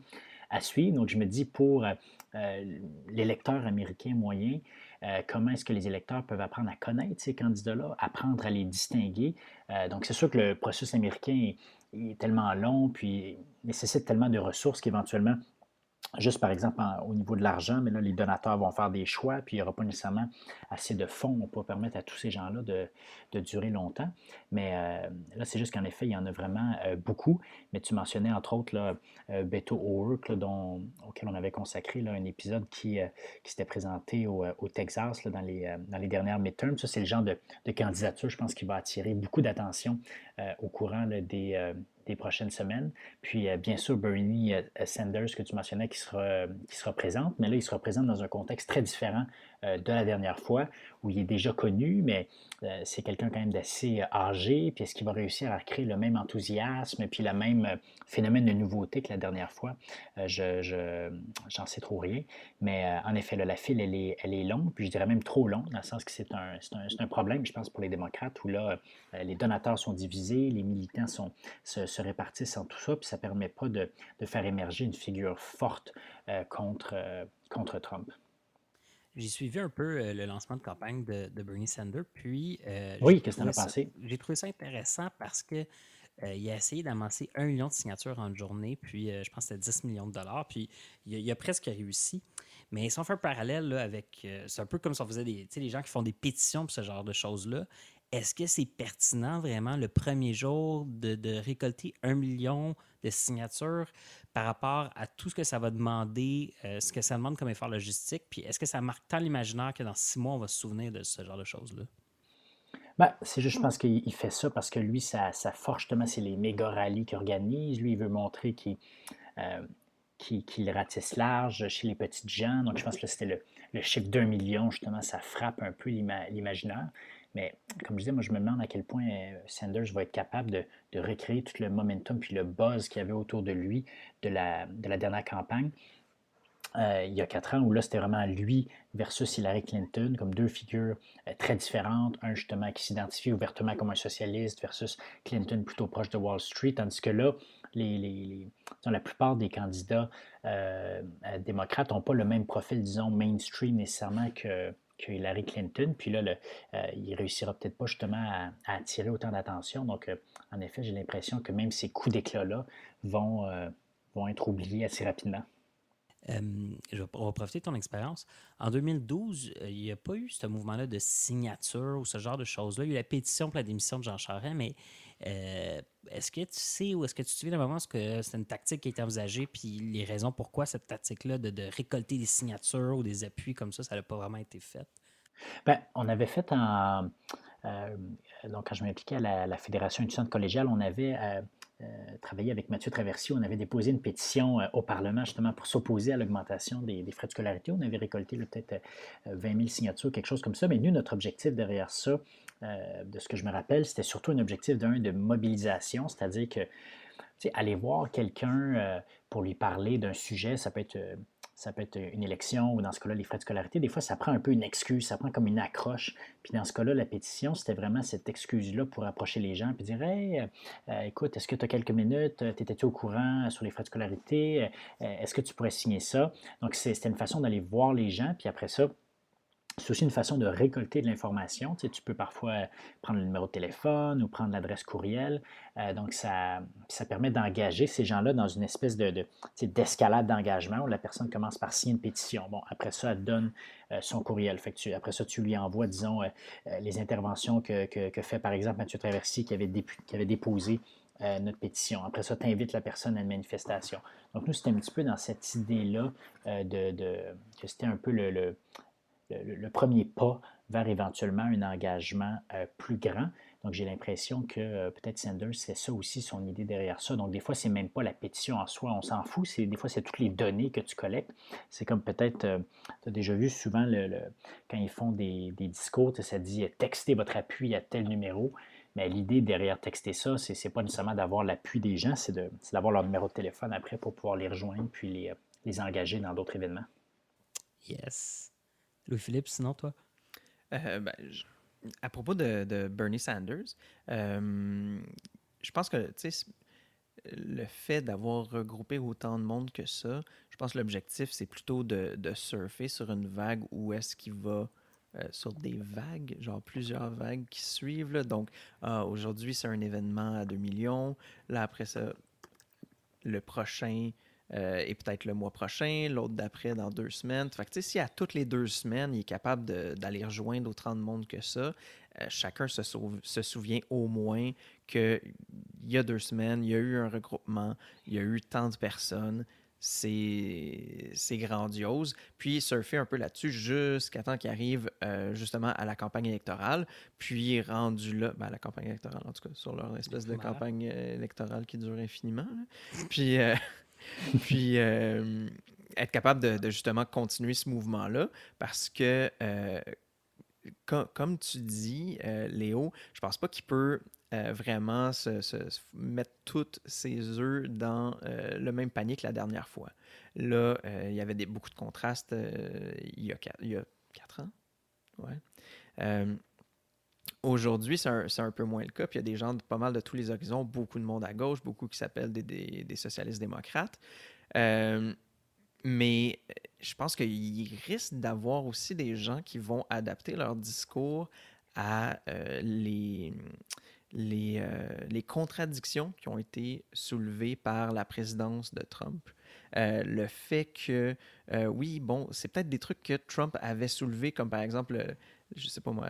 à suivre. Donc, je me dis pour euh, l'électeur américain moyen, comment est-ce que les électeurs peuvent apprendre à connaître ces candidats-là, apprendre à les distinguer? donc, c'est sûr que le processus américain est tellement long, puis nécessite tellement de ressources qu'éventuellement, Juste par exemple au niveau de l'argent, mais là, les donateurs vont faire des choix, puis il n'y aura pas nécessairement assez de fonds pour permettre à tous ces gens-là de, durer longtemps. Mais euh, là, c'est juste qu'en effet, il y en a vraiment euh, beaucoup. Mais tu mentionnais entre autres là, euh, Beto O'Rourke, auquel on avait consacré un épisode qui, qui s'était présenté au, Texas dans, les, dans les dernières midterms. Ça, c'est le genre de, candidature, je pense, qui va attirer beaucoup d'attention au courant des, des prochaines semaines. Puis, bien sûr, Bernie Sanders, que tu mentionnais, qui sera, qui sera présente, mais là, il sera présent dans un contexte très différent de la dernière fois, où il est déjà connu, mais c'est quelqu'un quand même d'assez âgé. Puis, est-ce qu'il va réussir à créer le même enthousiasme, puis le même phénomène de nouveauté que la dernière fois? je, j'en sais trop rien. Mais en effet, la file, elle est, elle est longue, puis je dirais même trop longue, dans le sens que c'est un, un, un, problème, je pense, pour les démocrates, où là, les donateurs sont divisés, les militants sont, se, répartissent en tout ça, puis ça ne permet pas de, de, faire émerger une figure forte euh, contre, euh, contre Trump. J'ai suivi un peu euh, le lancement de campagne de, de Bernie Sanders, puis... oui, qu'est-ce que tu as pensé? J'ai trouvé ça intéressant parce que il a essayé d'amasser un million de signatures en une journée, puis je pense que c'était 10 millions de dollars, puis il a, presque réussi. Mais si on fait un parallèle avec. c'est un peu comme si on faisait des. les gens qui font des pétitions pour ce genre de choses-là est-ce que c'est pertinent vraiment le premier jour de, récolter un million de signatures par rapport à tout ce que ça va demander, euh, ce que ça demande comme effort logistique? Puis est-ce que ça marque tant l'imaginaire que dans six mois, on va se souvenir de ce genre de choses-là? Ben, c'est juste, je pense qu'il fait ça parce que lui, sa, force, justement, c'est les méga rallyes qu'il organise. Lui, il veut montrer qu'il euh, ratisse large chez les petites gens. Donc, je pense que c'était le, le chiffre d'un million, justement, ça frappe un peu l'imaginaire. Mais comme je disais, moi, je me demande à quel point euh, Sanders va être capable de, recréer tout le momentum puis le buzz qu'il y avait autour de lui de la, de la dernière campagne. Euh, il y a quatre ans, où là, c'était vraiment lui versus Hillary Clinton, comme deux figures euh, très différentes. Un, justement, qui s'identifie ouvertement comme un socialiste versus Clinton plutôt proche de Wall Street, tandis que là, les, la plupart des candidats démocrates n'ont pas le même profil, disons, mainstream nécessairement que, Hillary Clinton. Puis là, le, euh, il réussira peut-être pas justement à, attirer autant d'attention. Donc, euh, en effet, j'ai l'impression que même ces coups d'éclat-là vont, euh, vont être oubliés assez rapidement. je vais, profiter de ton expérience. En 2012, il n'y a pas eu ce mouvement-là de signature ou ce genre de choses-là. Il y a eu la pétition pour la démission de Jean Charest, mais est-ce que tu sais ou est-ce que tu te souviens d'un moment que c'est une tactique qui a été envisagée, puis les raisons pourquoi cette tactique-là de, récolter des signatures ou des appuis comme ça, ça n'a pas vraiment été fait? Bien, on avait fait en. Euh, donc, quand je m'impliquais à la, Fédération étudiante collégiale, on avait euh, euh, travaillé avec Mathieu Traversier. On avait déposé une pétition au Parlement justement pour s'opposer à l'augmentation des, frais de scolarité. On avait récolté peut-être 20 000 signatures, quelque chose comme ça. Mais nous, notre objectif derrière ça, euh, de ce que je me rappelle, c'était surtout un objectif de mobilisation, c'est-à-dire que aller voir quelqu'un euh, pour lui parler d'un sujet, ça peut être euh, ça peut être une élection ou dans ce cas-là, les frais de scolarité. Des fois, ça prend un peu une excuse, ça prend comme une accroche. Puis dans ce cas-là, la pétition, c'était vraiment cette excuse-là pour approcher les gens puis dire Hey, écoute, est-ce que tu as quelques minutes? T'étais-tu au courant sur les frais de scolarité? Est-ce que tu pourrais signer ça? Donc, c'était une façon d'aller voir les gens. Puis après ça, c'est aussi une façon de récolter de l'information. Tu, peux parfois prendre le numéro de téléphone ou prendre l'adresse courriel. Euh, donc, ça, ça permet d'engager ces gens-là dans une espèce de, d'escalade d'engagement où la personne commence par signer une pétition. Bon, après ça, elle donne euh, son courriel. Fait après ça, tu lui envoies, disons, euh, les interventions que, fait, par exemple, Mathieu Traversier qui avait, déposé notre pétition. Après ça, tu invites la personne à une manifestation. Donc, nous, c'était un petit peu dans cette idée-là de, que c'était un peu le le, premier pas vers éventuellement un engagement euh, plus grand. Donc, j'ai l'impression que euh, peut-être Sanders, c'est ça aussi son idée derrière ça. Donc, des fois, c'est même pas la pétition en soi, on s'en fout. C'est, des fois, c'est toutes les données que tu collectes. C'est comme peut-être, euh, tu as déjà vu souvent le, quand ils font des, discours, ça dit textez votre appui à tel numéro. Mais l'idée derrière texter ça, c'est, n'est pas nécessairement d'avoir l'appui des gens, c'est, d'avoir leur numéro de téléphone après pour pouvoir les rejoindre puis les, les engager dans d'autres événements. Yes. Louis-Philippe, sinon, toi? Euh, ben, à propos de, Bernie Sanders, euh, je pense que le fait d'avoir regroupé autant de monde que ça, je pense que l'objectif, c'est plutôt de, surfer sur une vague où est-ce qu'il va euh, sur des vagues, genre plusieurs vagues qui suivent. Donc, aujourd'hui, c'est un événement à 2 millions. Là, après ça, le prochain, euh, et peut-être le mois prochain, l'autre d'après dans deux semaines. Fait que, si à toutes les deux semaines, il est capable d'aller rejoindre autant de monde que ça, euh, chacun se, se, souvient au moins qu'il y a deux semaines, il y a eu un regroupement, il y a eu tant de personnes. c'est grandiose. Puis surfer un peu là-dessus jusqu'à temps qu'il arrive euh, justement à la campagne électorale. Puis rendu là, ben, à la campagne électorale en tout cas, sur leur espèce de campagne électorale qui dure infiniment. Puis, euh, puis être capable de, justement continuer ce mouvement-là parce que, comme, tu dis, Léo, je pense pas qu'il peut euh, vraiment se, mettre toutes ses œufs dans euh, le même panier que la dernière fois. Là, euh, il y avait beaucoup de contrastes il, y a quatre, il, y a quatre, ans? Ouais. Aujourd'hui, c'est un, peu moins le cas. Puis il y a des gens de pas mal de tous les horizons, beaucoup de monde à gauche, beaucoup qui s'appellent des, socialistes démocrates. mais je pense qu'il risque d'avoir aussi des gens qui vont adapter leur discours à euh, les, contradictions qui ont été soulevées par la présidence de Trump. Euh, le fait que, euh, oui, bon, c'est peut-être des trucs que Trump avait soulevés, comme par exemple, je sais pas moi,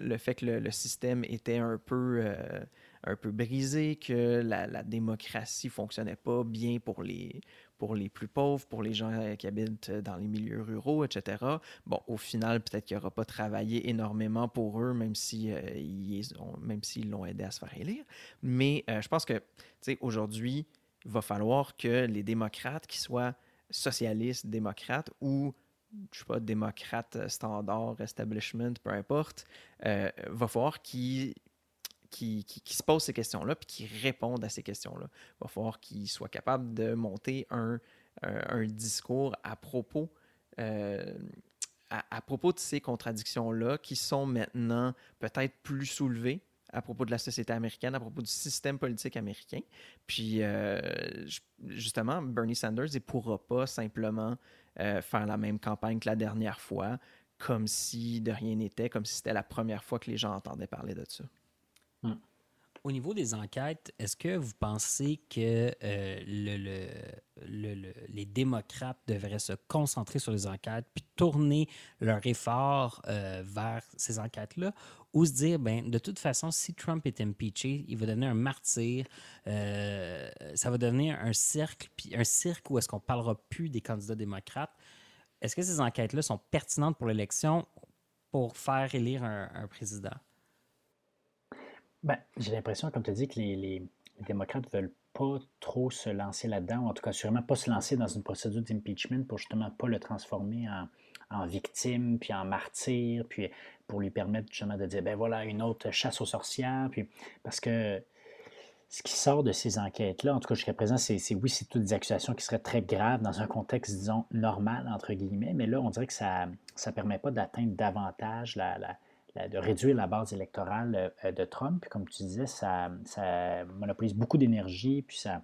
le fait que le, système était un peu, un peu brisé, que la, la démocratie fonctionnait pas bien pour les, pour les plus pauvres, pour les gens euh, qui habitent euh, dans les milieux ruraux, etc. Bon, au final, peut-être qu'il n'aura pas travaillé énormément pour eux, même si euh, même s'ils l'ont aidé à se faire élire. Mais je pense que, aujourd'hui, il va falloir que les démocrates, qui soient socialistes, démocrates ou je sais pas, démocrates standard, establishment, peu importe, euh, va falloir qu'ils qui, se posent ces questions-là puis qui répondent à ces questions-là. Va falloir qu'ils soient capables de monter un, un, discours à propos, euh, à, propos de ces contradictions-là qui sont maintenant peut-être plus soulevées à propos de la société américaine, à propos du système politique américain. Puis, euh, justement, Bernie Sanders, ne pourra pas simplement euh, faire la même campagne que la dernière fois, comme si de rien n'était, comme si c'était la première fois que les gens entendaient parler de ça. Hmm. Au niveau des enquêtes, est-ce que vous pensez que euh, le, les démocrates devraient se concentrer sur les enquêtes puis tourner leur effort euh, vers ces enquêtes-là? Ou se dire, ben, de toute façon, si Trump est impeaché, il va devenir un martyr, euh, ça va devenir un cercle, puis un cirque où est-ce qu'on parlera plus des candidats démocrates. Est-ce que ces enquêtes-là sont pertinentes pour l'élection pour faire élire un président? Ben, j'ai l'impression, comme tu as dit, que les, les, démocrates ne veulent pas trop se lancer là-dedans, ou en tout cas, sûrement pas se lancer dans une procédure d'impeachment pour justement pas le transformer en, en, victime, puis en martyr, puis pour lui permettre justement de dire, ben voilà, une autre chasse aux sorcières, puis parce que ce qui sort de ces enquêtes-là, en tout cas jusqu'à présent, c'est oui, c'est toutes des accusations qui seraient très graves dans un contexte, disons, normal, entre guillemets, mais là, on dirait que ça ne permet pas d'atteindre davantage la, la de réduire la base électorale euh, de Trump. Comme tu disais, ça, monopolise beaucoup d'énergie, puis ça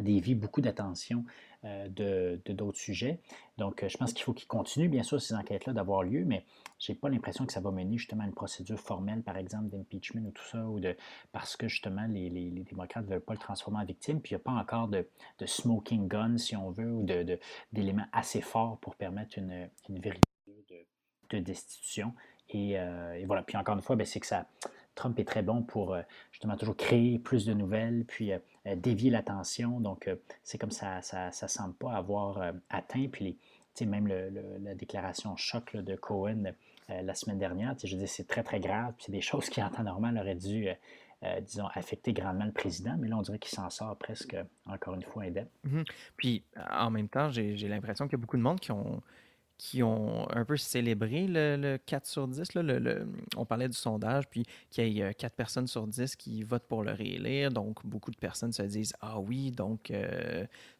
dévie beaucoup d'attention euh, de d'autres sujets. Donc, euh, je pense qu'il faut qu'il continue, bien sûr, ces enquêtes-là d'avoir lieu, mais je n'ai pas l'impression que ça va mener justement à une procédure formelle, par exemple, d'impeachment ou tout ça, ou de parce que justement les, les, démocrates ne veulent pas le transformer en victime, puis il n'y a pas encore de, de, smoking gun, si on veut, ou d'éléments de, assez forts pour permettre une, une véritable de, de destitution. Euh, et, voilà. Puis encore une fois, ben, c'est que ça, Trump est très bon pour euh, justement toujours créer plus de nouvelles, puis euh, dévier l'attention. Donc, c'est comme ça, ça ne semble pas avoir atteint. Puis, les, même la déclaration choc de Cohen la semaine dernière, je dis c'est très, très grave. C'est des choses qui, en temps normal, auraient dû, disons, affecter grandement le président. Mais là, on dirait qu'il s'en sort presque, encore une fois, indemne. Mm-hmm. Puis, en même temps, j'ai l'impression qu'il y a beaucoup de monde qui ont qui ont un peu célébré le, 4 sur 10. le, on parlait du sondage, puis qu'il y ait 4 euh, personnes sur 10 qui votent pour le réélire. Donc, beaucoup de personnes se disent Ah oui, donc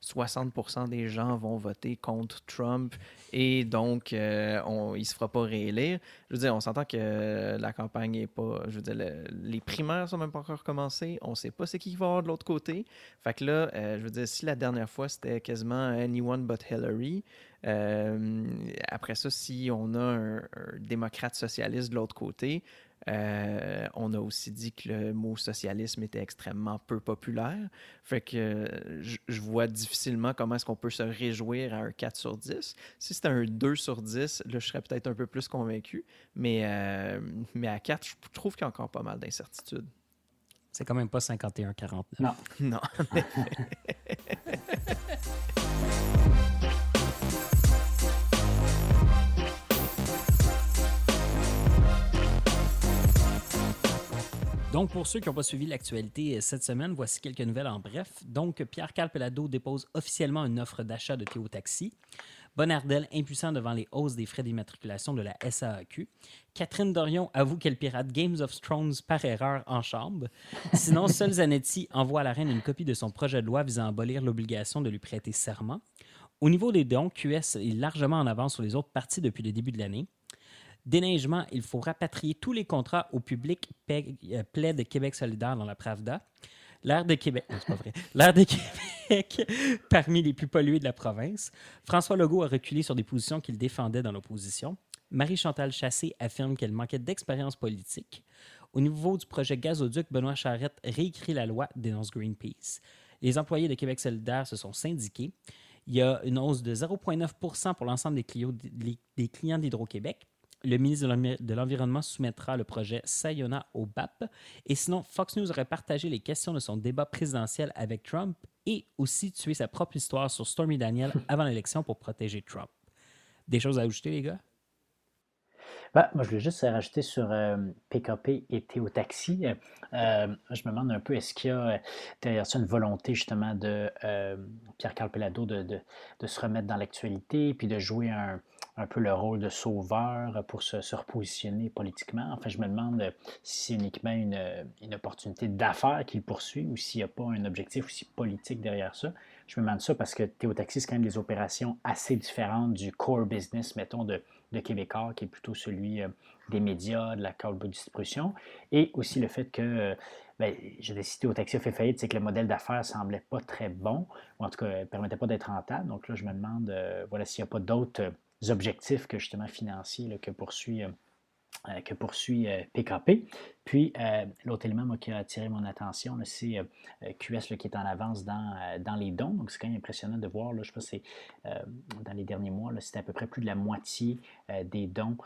60% euh, des gens vont voter contre Trump et donc euh, on, il ne se fera pas réélire. Je veux dire, on s'entend que la campagne n'est pas. Je veux dire, les primaires sont même pas encore commencées. On ne sait pas ce qui va avoir de l'autre côté. Fait que là, je veux dire, si la dernière fois c'était quasiment anyone but Hillary, euh, après ça, si on a un, démocrate socialiste de l'autre côté, euh, on a aussi dit que le mot socialisme était extrêmement peu populaire. Fait que je, vois difficilement comment est-ce qu'on peut se réjouir à un 4 sur 10. Si c'était un 2 sur 10, là, je serais peut-être un peu plus convaincu. Mais, euh, mais à 4, je trouve qu'il y a encore pas mal d'incertitudes. C'est quand même pas 51-49. Non. Non. Donc, pour ceux qui n'ont pas suivi l'actualité cette semaine, voici quelques nouvelles en bref. Donc, Pierre Calpelado dépose officiellement une offre d'achat de Théo Taxi. Bonardel impuissant devant les hausses des frais d'immatriculation de la SAAQ. Catherine Dorion avoue qu'elle pirate Games of Thrones par erreur en chambre. Sinon, seul Zanetti envoie à la reine une copie de son projet de loi visant à abolir l'obligation de lui prêter serment. Au niveau des dons, QS est largement en avance sur les autres parties depuis le début de l'année. Déneigement, il faut rapatrier tous les contrats au public euh, plaide Québec solidaire dans la Pravda. L'air de Québec, c'est pas vrai. L'air de Québec, parmi les plus pollués de la province. François Legault a reculé sur des positions qu'il défendait dans l'opposition. Marie-Chantal Chassé affirme qu'elle manquait d'expérience politique. Au niveau du projet gazoduc, Benoît Charette réécrit la loi, dénonce Greenpeace. Les employés de Québec solidaire se sont syndiqués. Il y a une hausse de 0,9 pour l'ensemble des clients d'Hydro-Québec le ministre de l'Environnement soumettra le projet Sayona au BAP. Et sinon, Fox News aurait partagé les questions de son débat présidentiel avec Trump et aussi tué sa propre histoire sur Stormy Daniel avant l'élection pour protéger Trump. Des choses à ajouter, les gars? Ben, moi, je voulais juste rajouter sur PKP euh, et Théo Taxi. Euh, je me demande un peu, est-ce qu'il y a derrière ça une volonté justement de euh, Pierre-Carl Pelado de, de, se remettre dans l'actualité puis de jouer un, un peu le rôle de sauveur pour se, repositionner politiquement. En fait, je me demande euh, si c'est uniquement une, une opportunité d'affaires qu'il poursuit ou s'il n'y a pas un objectif aussi politique derrière ça. Je me demande ça parce que Théo Taxi, c'est quand même des opérations assez différentes du core business, mettons, de, de Québécois, qui est plutôt celui euh, des médias, de la câble distribution, et aussi le fait que, euh, ben, je vais citer au taxi a fait faillite, c'est que le modèle d'affaires semblait pas très bon, ou en tout cas, ne permettait pas d'être rentable. Donc là, je me demande, voilà, s'il n'y a pas d'autres objectifs que justement financiers que poursuit euh, que poursuit PKP. Euh, Puis, euh, l'autre élément qui a attiré mon attention, c'est QS qui est en avance dans, dans les dons. Donc, c'est quand même impressionnant de voir. Là, je pense que dans les derniers mois, c'était à peu près plus de la moitié des dons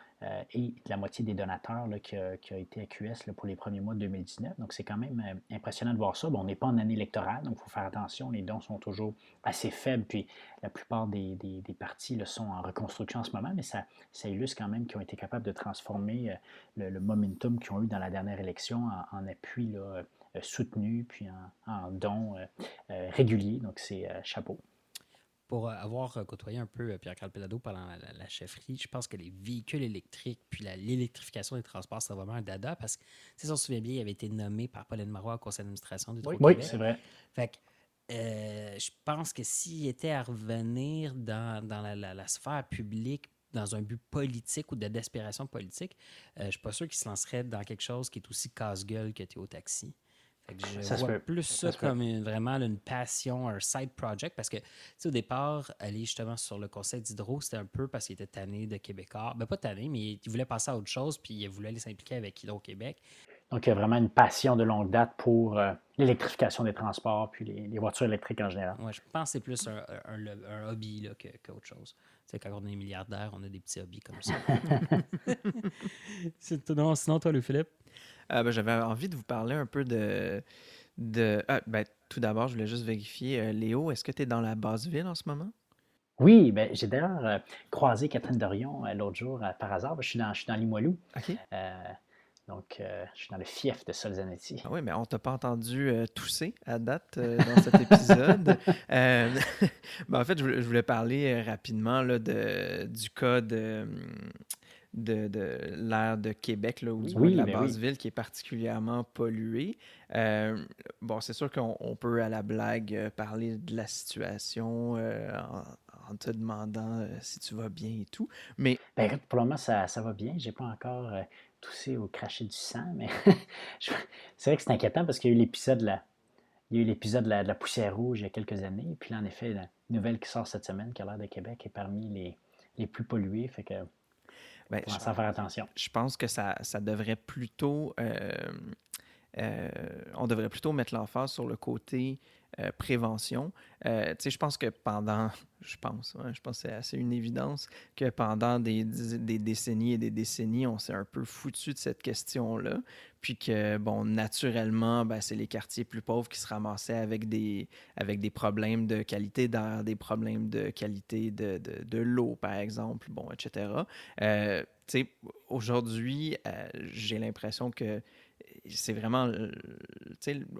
et de la moitié des donateurs qui, a, été à QS pour les premiers mois de 2019. Donc, c'est quand même impressionnant de voir ça. Bon, on n'est pas en année électorale, donc il faut faire attention. Les dons sont toujours assez faibles. Puis, la plupart des, des, partis sont en reconstruction en ce moment, mais ça, illustre quand même qu'ils ont été capables de transformer euh, le, momentum qu'ils ont eu dans la dernière élection en, appui euh, soutenu, puis en, don euh, régulier. Donc, c'est chapeau. Pour avoir côtoyé un peu Pierre-Carl Pelado pendant la, chefferie, je pense que les véhicules électriques puis l'électrification des transports, c'est vraiment un dada parce que, si on se souvient bien, il avait été nommé par Pauline Marois au conseil d'administration du Oui, c'est vrai. Fait que, je pense que s'il était à revenir dans, la, sphère publique dans un but politique ou de desperation politique, euh, je ne suis pas sûr qu'il se lancerait dans quelque chose qui est aussi casse-gueule que Théo Taxi. je ça vois plus ça, comme vraiment une passion, un side project, parce que au départ, aller justement sur le conseil d'Hydro, c'était un peu parce qu'il était tanné de Québécois. Ben, pas tanné, mais il voulait passer à autre chose, puis il voulait aller s'impliquer avec Hydro-Québec. Donc, il y a vraiment une passion de longue date pour euh, l'électrification des transports puis les, voitures électriques en général. Oui, je pense que c'est plus un, hobby qu'autre chose. C'est quand on est milliardaire, on a des petits hobbies comme ça. non, sinon, toi, le Philippe? Euh, ben, J'avais envie de vous parler un peu de. de ah, ben, tout d'abord, je voulais juste vérifier. Euh, Léo, est-ce que tu es dans la basse ville en ce moment? Oui, ben, j'ai d'ailleurs croisé Catherine Dorion l'autre jour par hasard. Je suis dans, je suis dans Limoilou. OK. Donc, euh, je suis dans le fief de Solzanetti. Ah oui, mais on t'a pas entendu euh, tousser à date euh, dans cet épisode. ben, en fait, je voulais, parler rapidement là, de, du cas de, de, de l'air de Québec, là, ou du de la basse ville qui est particulièrement polluée. bon, c'est sûr qu'on peut à la blague parler de la situation en, te demandant si tu vas bien et tout. Mais. Ben, pour le moment, ça, ça va bien. J'ai pas encore tousser ou cracher du sang, mais c'est vrai que c'est inquiétant parce qu'il y a eu l'épisode de la, il y a eu l'épisode de la, poussière rouge il y a quelques années. Puis là, en effet, la nouvelle qui sort cette semaine, qui a l'air de Québec, est parmi les, les plus pollués. Fait que ben, je, faire attention. Je pense que ça, ça devrait plutôt. Euh, euh, on devrait plutôt mettre l'emphase sur le côté euh, prévention. Euh, je pense que pendant, je pense, je pense que c'est assez une évidence que pendant des, décennies et des décennies, on s'est un peu foutu de cette question-là. Puis que, bon, naturellement, ben, c'est les quartiers plus pauvres qui se ramassaient avec des, avec des problèmes de qualité d'air, des problèmes de qualité de, de, l'eau, par exemple, bon, etc. Euh, Aujourd'hui, j'ai l'impression que c'est vraiment,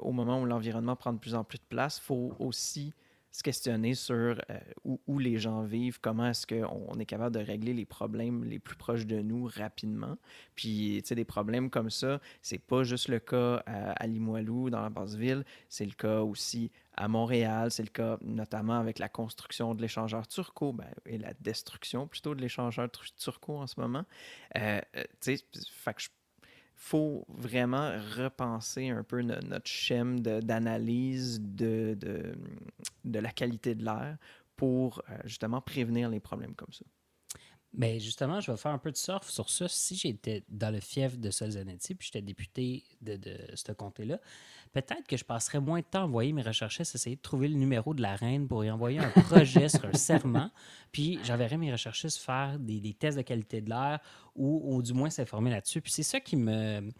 au moment où l'environnement prend de plus en plus de place, il faut aussi se questionner sur euh, où, les gens vivent, comment est-ce qu'on est capable de régler les problèmes les plus proches de nous rapidement. Puis, tu sais, des problèmes comme ça, c'est pas juste le cas à, Limoilou, dans la basse ville, c'est le cas aussi à Montréal, c'est le cas notamment avec la construction de l'échangeur turco ben, et la destruction plutôt de l'échangeur turco en ce moment. Euh, euh, tu sais, fait que je faut vraiment repenser un peu notre schème d'analyse de, la qualité de l'air pour euh, justement prévenir les problèmes comme ça. Mais justement, je vais faire un peu de surf sur ça. Si j'étais dans le fief de Solzanetti, puis j'étais député de, de ce comté-là, peut-être que je passerais moins de temps à envoyer mes recherchistes, essayer de trouver le numéro de la reine pour y envoyer un projet sur un serment, puis j'enverrais mes recherchistes faire des, des tests de qualité de l'air ou, ou, du moins s'informer là-dessus. Puis c'est ça qui me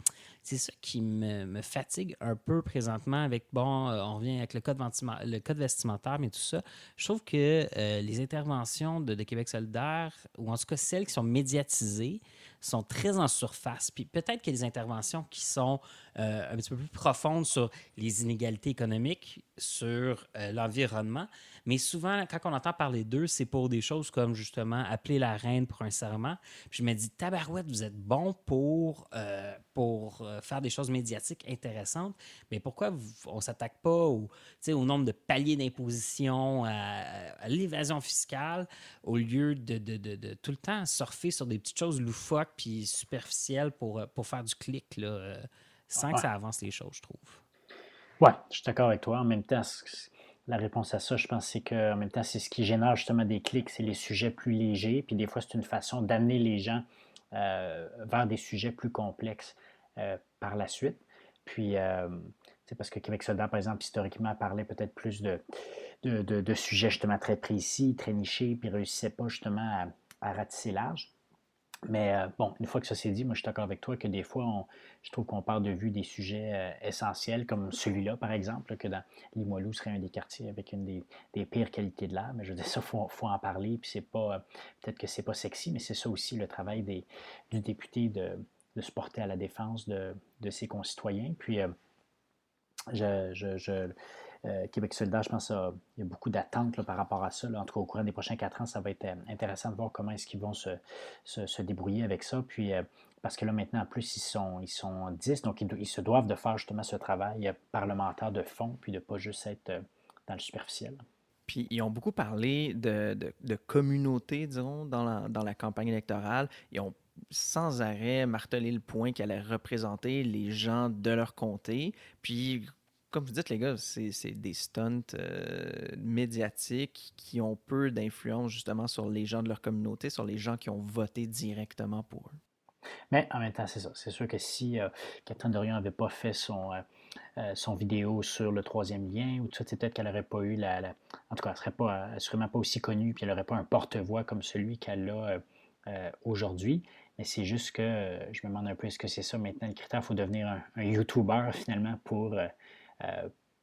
c'est ça qui me, fatigue un peu présentement avec, bon, euh, on revient avec le code, vestimentaire, mais tout ça. Je trouve que euh, les interventions de, de, Québec solidaire, ou en tout cas celles qui sont médiatisées, sont très en surface. Puis peut-être a des interventions qui sont euh, un petit peu plus profondes sur les inégalités économiques, sur l'environnement, mais souvent, quand on entend parler d'eux, c'est pour des choses comme justement appeler la reine pour un serment. Puis je me dis, tabarouette, vous êtes bon pour, euh, pour euh, faire des choses médiatiques intéressantes, mais pourquoi on ne s'attaque pas au, nombre de paliers d'imposition, à, l'évasion fiscale, au lieu de, tout le temps surfer sur des petites choses loufoques puis superficielles pour, pour faire du clic, là, euh, sans que ça avance les choses, je trouve. Oui, je suis d'accord avec toi. En même temps, la réponse à ça, je pense, c'est qu'en même temps, c'est ce qui génère justement des clics, c'est les sujets plus légers. Puis des fois, c'est une façon d'amener les gens euh, vers des sujets plus complexes euh, par la suite. Puis, euh, c'est parce que Québec Soldat, par exemple, historiquement, parlait peut-être plus de, de, sujets justement très précis, très nichés, puis ne réussissait pas justement à, à ratisser large. Mais euh, bon, une fois que ça s'est dit, moi je suis d'accord avec toi que des fois, je trouve qu'on part de vue des sujets euh, essentiels, comme celui-là, par exemple, que dans Limoilou serait un des quartiers avec une des, pires qualités de l'air. Mais je veux dire, ça, il faut, en parler. Puis c'est pas, euh, peut-être que c'est pas sexy, mais c'est ça aussi le travail des, du député de, de, se porter à la défense de, de ses concitoyens. Puis je, je euh, Québec solidaire, je pense qu'il y a beaucoup d'attentes par rapport à ça. En tout cas, au courant des prochains quatre ans, ça va être euh, intéressant de voir comment est-ce qu'ils vont se, débrouiller avec ça. Puis, euh, parce que là, maintenant, en plus, ils sont, ils sont 10, donc ils, se doivent de faire justement ce travail parlementaire de fond, puis de ne pas juste être dans le superficiel. Puis ils ont beaucoup parlé de, de, communauté, disons, dans la, dans la campagne électorale. Ils ont sans arrêt martelé le point qu'elle allait représenter les gens de leur comté. Puis comme vous dites, les gars, c'est des stunts euh, médiatiques qui ont peu d'influence justement sur les gens de leur communauté, sur les gens qui ont voté directement pour eux. Mais en même temps, c'est ça. C'est sûr que si euh, Catherine Dorion n'avait pas fait son, euh, son vidéo sur le troisième lien, ou tout ça, peut-être qu'elle n'aurait pas eu la, En tout cas, elle serait pas, sûrement pas aussi connue, puis elle n'aurait pas un porte-voix comme celui qu'elle a aujourd'hui. Mais c'est juste que je me demande un peu, est-ce que c'est ça maintenant le critère? Il faut devenir un, YouTuber finalement pour euh,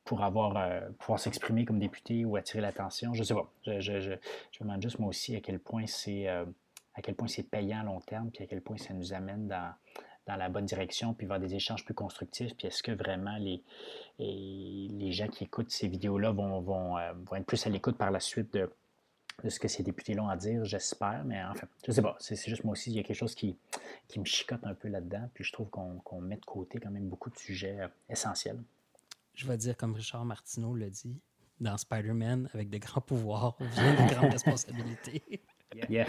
pour avoir euh, pouvoir s'exprimer comme député ou attirer l'attention. Je ne sais pas. Je, me demande juste moi aussi à quel point c'est euh, à quel point c'est payant à long terme, puis à quel point ça nous amène dans, dans la bonne direction, puis vers des échanges plus constructifs, puis est-ce que vraiment les, les gens qui écoutent ces vidéos-là vont, vont, vont, être plus à l'écoute par la suite de, de ce que ces députés ont à dire, j'espère, mais enfin, je ne sais pas, c'est juste moi aussi, il y a quelque chose qui, qui me chicote un peu là-dedans, puis je trouve qu'on met de côté quand même beaucoup de sujets essentiels je vais dire comme Richard Martineau l'a dit, dans Spider-Man, avec de grands pouvoirs vient de grandes responsabilités. yeah.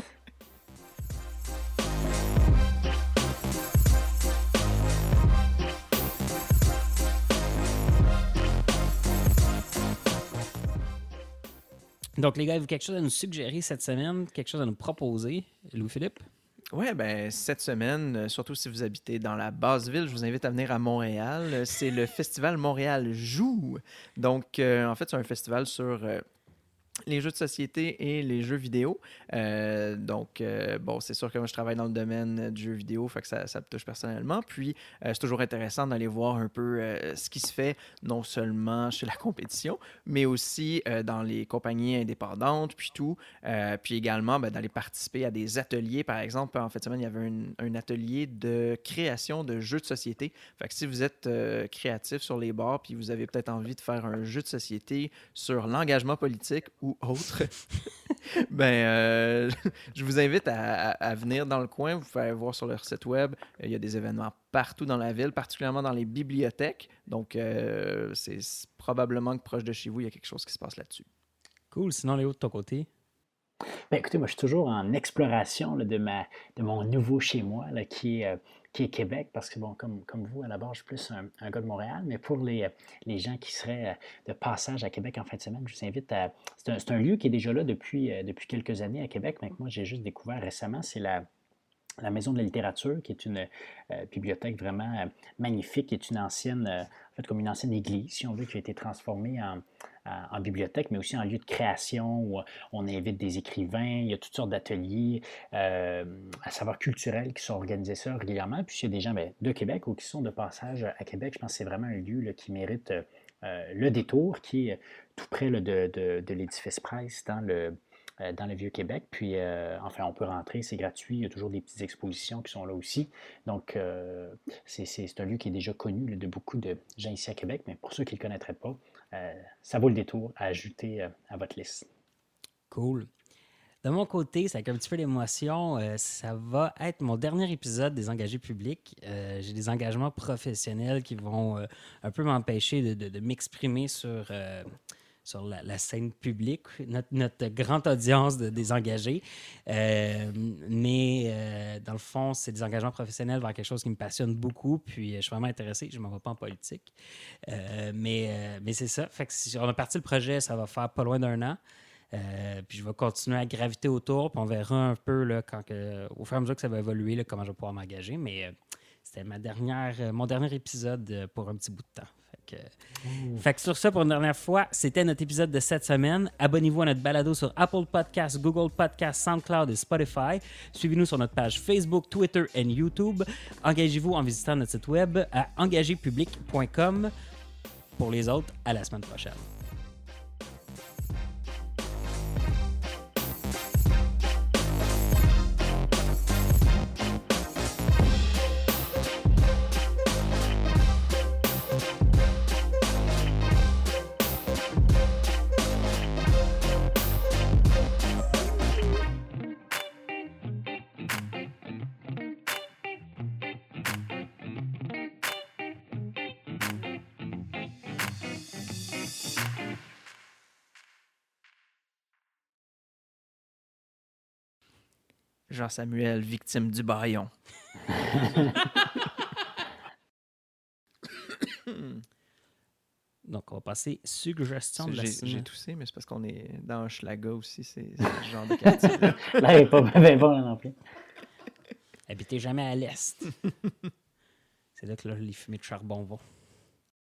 Donc, les gars, avez-vous quelque chose à nous suggérer cette semaine, quelque chose à nous proposer, Louis-Philippe? Oui, ben cette semaine, euh, surtout si vous habitez dans la basse ville, je vous invite à venir à Montréal. C'est le festival Montréal Joue. Donc, euh, en fait, c'est un festival sur les jeux de société et les jeux vidéo. Euh, donc, euh, bon, c'est sûr que moi, je travaille dans le domaine du jeu vidéo, fait que ça, ça me touche personnellement. Puis, euh, c'est toujours intéressant d'aller voir un peu ce qui se fait, non seulement chez la compétition, mais aussi dans les compagnies indépendantes, puis tout. puis également, ben, d'aller participer à des ateliers. Par exemple, en fait, semaine, il y avait un, atelier de création de jeux de société. Fait que si vous êtes créatif sur les bars, puis vous avez peut-être envie de faire un jeu de société sur l'engagement politique autre, ben, euh, je vous invite à, venir dans le coin. Vous pouvez voir sur leur site web. Il y a des événements partout dans la ville, particulièrement dans les bibliothèques. Donc, euh, c'est probablement que proche de chez vous, il y a quelque chose qui se passe là-dessus. Cool. Sinon, Léo, de ton côté? Ben, écoutez, moi, je suis toujours en exploration de, ma, de mon nouveau chez moi, là, qui est euh, qui est Québec, parce que, bon, comme, comme vous, à la base, je suis plus un, gars de Montréal, mais pour les, les gens qui seraient euh, de passage à Québec en fin de semaine, je vous invite à... C'est un, un, lieu qui est déjà là depuis, euh, depuis quelques années à Québec, mais que moi, j'ai juste découvert récemment, c'est la, la Maison de la littérature, qui est une euh, bibliothèque vraiment magnifique, qui est une ancienne, en fait, comme une ancienne église, si on veut, qui a été transformée en, en bibliothèque, mais aussi en lieu de création où on invite des écrivains. Il y a toutes sortes d'ateliers euh, à savoir culturels qui sont organisés ça régulièrement. Puis il y a des gens ben, de Québec ou qui sont de passage à Québec, je pense que c'est vraiment un lieu qui mérite euh, le détour, qui est tout près de, l'édifice Price dans le, euh, Vieux-Québec. Puis, enfin, on peut rentrer, c'est gratuit. Il y a toujours des petites expositions qui sont là aussi. Donc, c'est un lieu qui est déjà connu de beaucoup de gens ici à Québec. Mais pour ceux qui ne le connaîtraient pas, euh, ça vaut le détour à ajouter euh, à votre liste. Cool. De mon côté, c'est avec un petit peu d'émotion. Euh, ça va être mon dernier épisode des engagés publics. J'ai des engagements professionnels qui vont un peu m'empêcher de, m'exprimer sur sur la, scène publique, notre, grande audience de, des engagés. Euh, mais euh, dans le fond, c'est des engagements professionnels vers quelque chose qui me passionne beaucoup. Puis euh, je suis vraiment intéressé. Je ne m'en vais pas en politique. mais c'est ça. Fait que si on a parti le projet, ça va faire pas loin d'un an. puis je vais continuer à graviter autour, puis on verra un peu quand au fur et à mesure que ça va évoluer, comment je vais pouvoir m'engager. Mais c'était ma dernière, mon dernier épisode pour un petit bout de temps. Fait que, sur ça, pour une dernière fois, c'était notre épisode de cette semaine. Abonnez-vous à notre balado sur Apple Podcasts, Google Podcasts, SoundCloud et Spotify. Suivez-nous sur notre page Facebook, Twitter et YouTube. Engagez-vous en visitant notre site web à engagépublic.com. Pour les autres, à la semaine prochaine. Jean-Samuel, victime du baillon. Donc, on va passer suggestion de la semaine. J'ai toussé, mais c'est parce qu'on est dans Schlaga aussi, c'est ce genre de quartier. Là, là il n'est pas bien bon non plus. Habitez jamais à l'est. c'est là que là, les fumées de charbon vont.